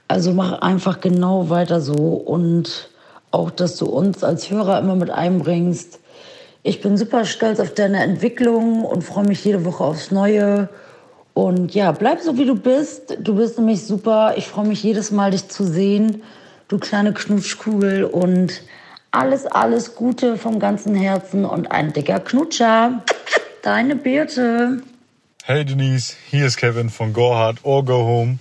Also mach einfach genau weiter so und auch, dass du uns als Hörer immer mit einbringst. Ich bin super stolz auf deine Entwicklung und freue mich jede Woche aufs Neue. Und ja, bleib so wie du bist. Du bist nämlich super. Ich freue mich jedes Mal, dich zu sehen. Du kleine Knutschkugel und alles, alles Gute vom ganzen Herzen und ein dicker Knutscher. Deine Birte. Hey Denise, hier ist Kevin von Go Hard or Go Home.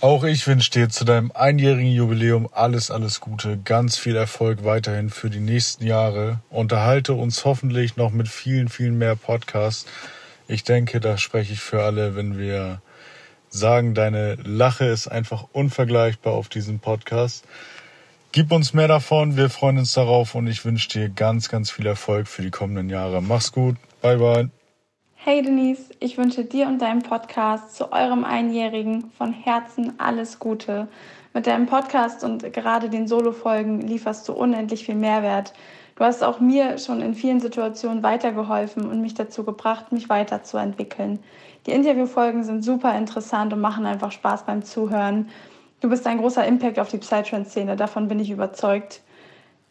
Auch ich wünsche dir zu deinem einjährigen Jubiläum alles, alles Gute, ganz viel Erfolg weiterhin für die nächsten Jahre. Unterhalte uns hoffentlich noch mit vielen, vielen mehr Podcasts. Ich denke, da spreche ich für alle, wenn wir sagen, deine Lache ist einfach unvergleichbar auf diesem Podcast. Gib uns mehr davon, wir freuen uns darauf und ich wünsche dir ganz, ganz viel Erfolg für die kommenden Jahre. Mach's gut, bye bye. Hey Denise, ich wünsche dir und deinem Podcast zu eurem Einjährigen von Herzen alles Gute. Mit deinem Podcast und gerade den Solo-Folgen lieferst du unendlich viel Mehrwert. Du hast auch mir schon in vielen Situationen weitergeholfen und mich dazu gebracht, mich weiterzuentwickeln. Die Interviewfolgen sind super interessant und machen einfach Spaß beim Zuhören. Du bist ein großer Impact auf die Psytrance-Szene, davon bin ich überzeugt.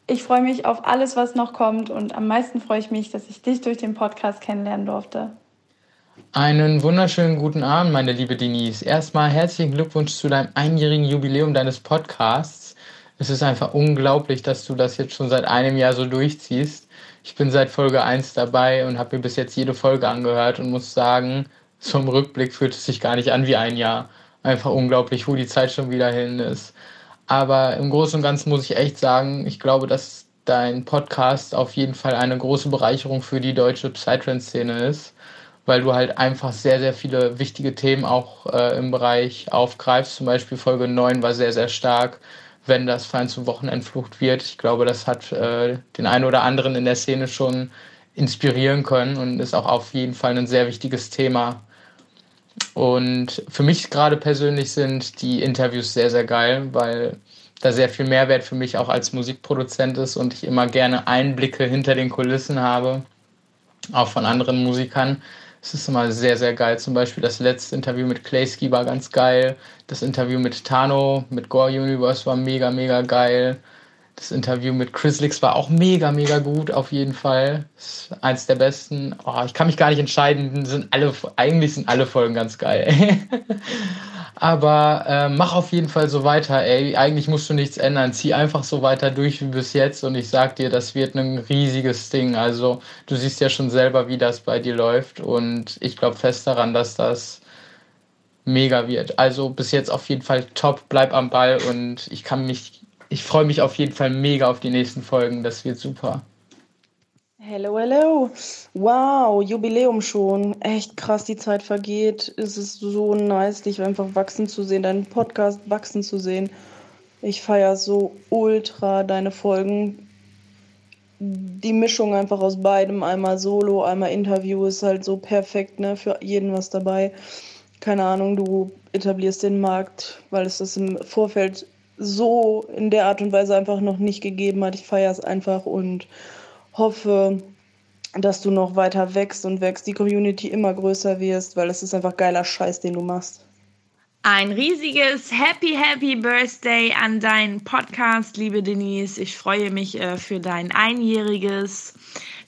Ich freue mich auf alles, was noch kommt und am meisten freue ich mich, dass ich dich durch den Podcast kennenlernen durfte. Einen wunderschönen guten Abend, meine liebe Denise. Erstmal herzlichen Glückwunsch zu deinem einjährigen Jubiläum deines Podcasts. Es ist einfach unglaublich, dass du das jetzt schon seit einem Jahr so durchziehst. Ich bin seit Folge 1 dabei und habe mir bis jetzt jede Folge angehört und muss sagen, im Rückblick fühlt es sich gar nicht an wie ein Jahr. Einfach unglaublich, wo die Zeit schon wieder hin ist. Aber im Großen und Ganzen muss ich echt sagen, ich glaube, dass dein Podcast auf jeden Fall eine große Bereicherung für die deutsche Psytrance-Szene ist weil du halt einfach sehr, sehr viele wichtige Themen auch äh, im Bereich aufgreifst. Zum Beispiel Folge 9 war sehr, sehr stark, wenn das Fein zum Wochenendflucht wird. Ich glaube, das hat äh, den einen oder anderen in der Szene schon inspirieren können und ist auch auf jeden Fall ein sehr wichtiges Thema. Und für mich gerade persönlich sind die Interviews sehr, sehr geil, weil da sehr viel Mehrwert für mich auch als Musikproduzent ist und ich immer gerne Einblicke hinter den Kulissen habe, auch von anderen Musikern. Es ist immer sehr, sehr geil. Zum Beispiel das letzte Interview mit Claysky war ganz geil. Das Interview mit Tano, mit Gore Universe war mega, mega geil. Das Interview mit Chrislix war auch mega, mega gut, auf jeden Fall. Ist eins der besten. Oh, ich kann mich gar nicht entscheiden. Sind alle, eigentlich sind alle Folgen ganz geil. Aber äh, mach auf jeden Fall so weiter, ey. Eigentlich musst du nichts ändern. Zieh einfach so weiter durch wie bis jetzt und ich sag dir, das wird ein riesiges Ding. Also du siehst ja schon selber, wie das bei dir läuft und ich glaube fest daran, dass das mega wird. Also bis jetzt auf jeden Fall top, bleib am Ball und ich kann mich, ich freue mich auf jeden Fall mega auf die nächsten Folgen. Das wird super. Hello, hello. Wow, Jubiläum schon. Echt krass, die Zeit vergeht. Es ist so nice, dich einfach wachsen zu sehen, deinen Podcast wachsen zu sehen. Ich feiere so ultra deine Folgen. Die Mischung einfach aus beidem, einmal Solo, einmal Interview, ist halt so perfekt, ne? Für jeden was dabei. Keine Ahnung, du etablierst den Markt, weil es das im Vorfeld so in der Art und Weise einfach noch nicht gegeben hat. Ich feiere es einfach und hoffe, dass du noch weiter wächst und wächst, die Community immer größer wirst, weil es ist einfach geiler Scheiß, den du machst. Ein riesiges Happy, Happy Birthday an deinen Podcast, liebe Denise. Ich freue mich äh, für dein Einjähriges.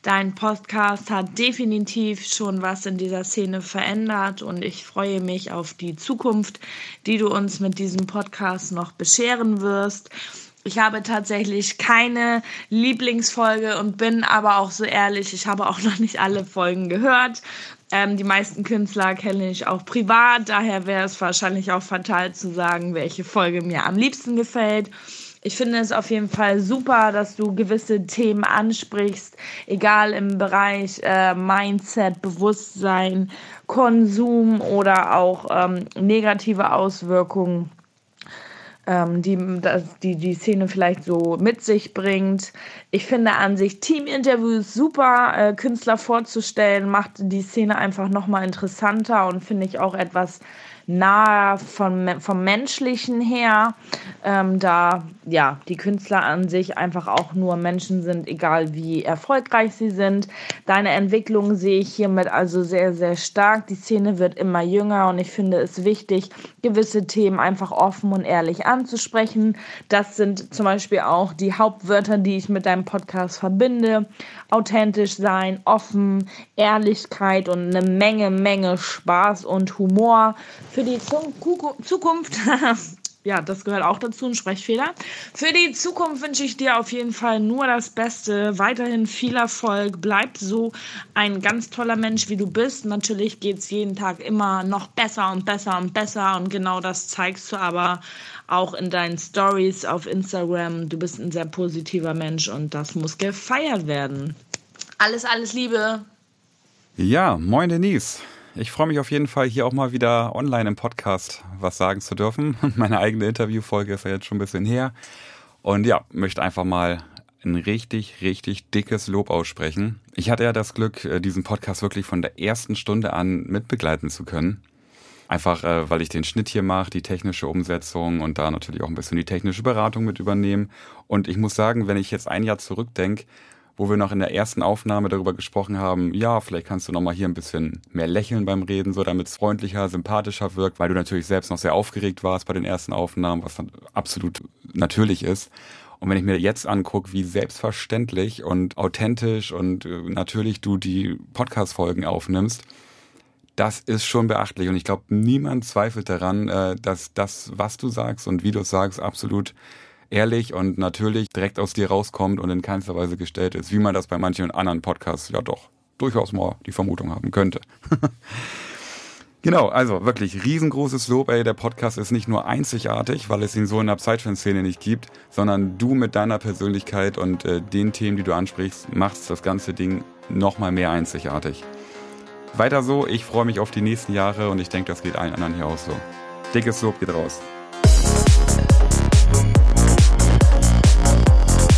Dein Podcast hat definitiv schon was in dieser Szene verändert und ich freue mich auf die Zukunft, die du uns mit diesem Podcast noch bescheren wirst. Ich habe tatsächlich keine Lieblingsfolge und bin aber auch so ehrlich, ich habe auch noch nicht alle Folgen gehört. Ähm, die meisten Künstler kenne ich auch privat, daher wäre es wahrscheinlich auch fatal zu sagen, welche Folge mir am liebsten gefällt. Ich finde es auf jeden Fall super, dass du gewisse Themen ansprichst, egal im Bereich äh, Mindset, Bewusstsein, Konsum oder auch ähm, negative Auswirkungen ähm, die, die die Szene vielleicht so mit sich bringt. Ich finde an sich Teaminterviews super, äh, Künstler vorzustellen, macht die Szene einfach nochmal interessanter und finde ich auch etwas nahe vom, vom Menschlichen her, ähm, da ja die Künstler an sich einfach auch nur Menschen sind, egal wie erfolgreich sie sind. Deine Entwicklung sehe ich hiermit also sehr, sehr stark. Die Szene wird immer jünger und ich finde es wichtig, gewisse Themen einfach offen und ehrlich anzusprechen. Das sind zum Beispiel auch die Hauptwörter, die ich mit deinem Podcast verbinde. Authentisch sein, offen, Ehrlichkeit und eine Menge, Menge Spaß und Humor für die Zukunft ja, das gehört auch dazu, ein Sprechfehler. Für die Zukunft wünsche ich dir auf jeden Fall nur das Beste. Weiterhin viel Erfolg. Bleib so ein ganz toller Mensch, wie du bist. Natürlich geht es jeden Tag immer noch besser und besser und besser. Und genau das zeigst du aber auch in deinen Stories auf Instagram. Du bist ein sehr positiver Mensch und das muss gefeiert werden. Alles, alles Liebe. Ja, moin Denise. Ich freue mich auf jeden Fall, hier auch mal wieder online im Podcast was sagen zu dürfen. Meine eigene Interviewfolge ist ja jetzt schon ein bisschen her. Und ja, möchte einfach mal ein richtig, richtig dickes Lob aussprechen. Ich hatte ja das Glück, äh, diesen Podcast wirklich von der ersten Stunde an mitbegleiten zu können. Einfach, äh, weil ich den Schnitt hier mache, die technische Umsetzung und da natürlich auch ein bisschen die technische Beratung mit übernehmen. Und ich muss sagen, wenn ich jetzt ein Jahr zurückdenke, wo wir noch in der ersten Aufnahme darüber gesprochen haben, ja, vielleicht kannst du noch mal hier ein bisschen mehr lächeln beim Reden, so damit es freundlicher, sympathischer wirkt, weil du natürlich selbst noch sehr aufgeregt warst bei den ersten Aufnahmen, was dann absolut natürlich ist. Und wenn ich mir jetzt angucke, wie selbstverständlich und authentisch und äh, natürlich du die Podcast-Folgen aufnimmst, das ist schon beachtlich. Und ich glaube, niemand zweifelt daran, äh, dass das, was du sagst und wie du es sagst, absolut ehrlich und natürlich direkt aus dir rauskommt und in keinster Weise gestellt ist, wie man das bei manchen anderen Podcasts ja doch durchaus mal die Vermutung haben könnte. Genau, also wirklich riesengroßes Lob, ey. Der Podcast ist nicht nur einzigartig, weil es ihn so in der Psytrance-Szene nicht gibt, sondern du mit deiner Persönlichkeit und äh, den Themen, die du ansprichst, machst das ganze Ding nochmal mehr einzigartig. Weiter so, ich freue mich auf die nächsten Jahre und ich denke, das geht allen anderen hier auch so. Dickes Lob geht raus.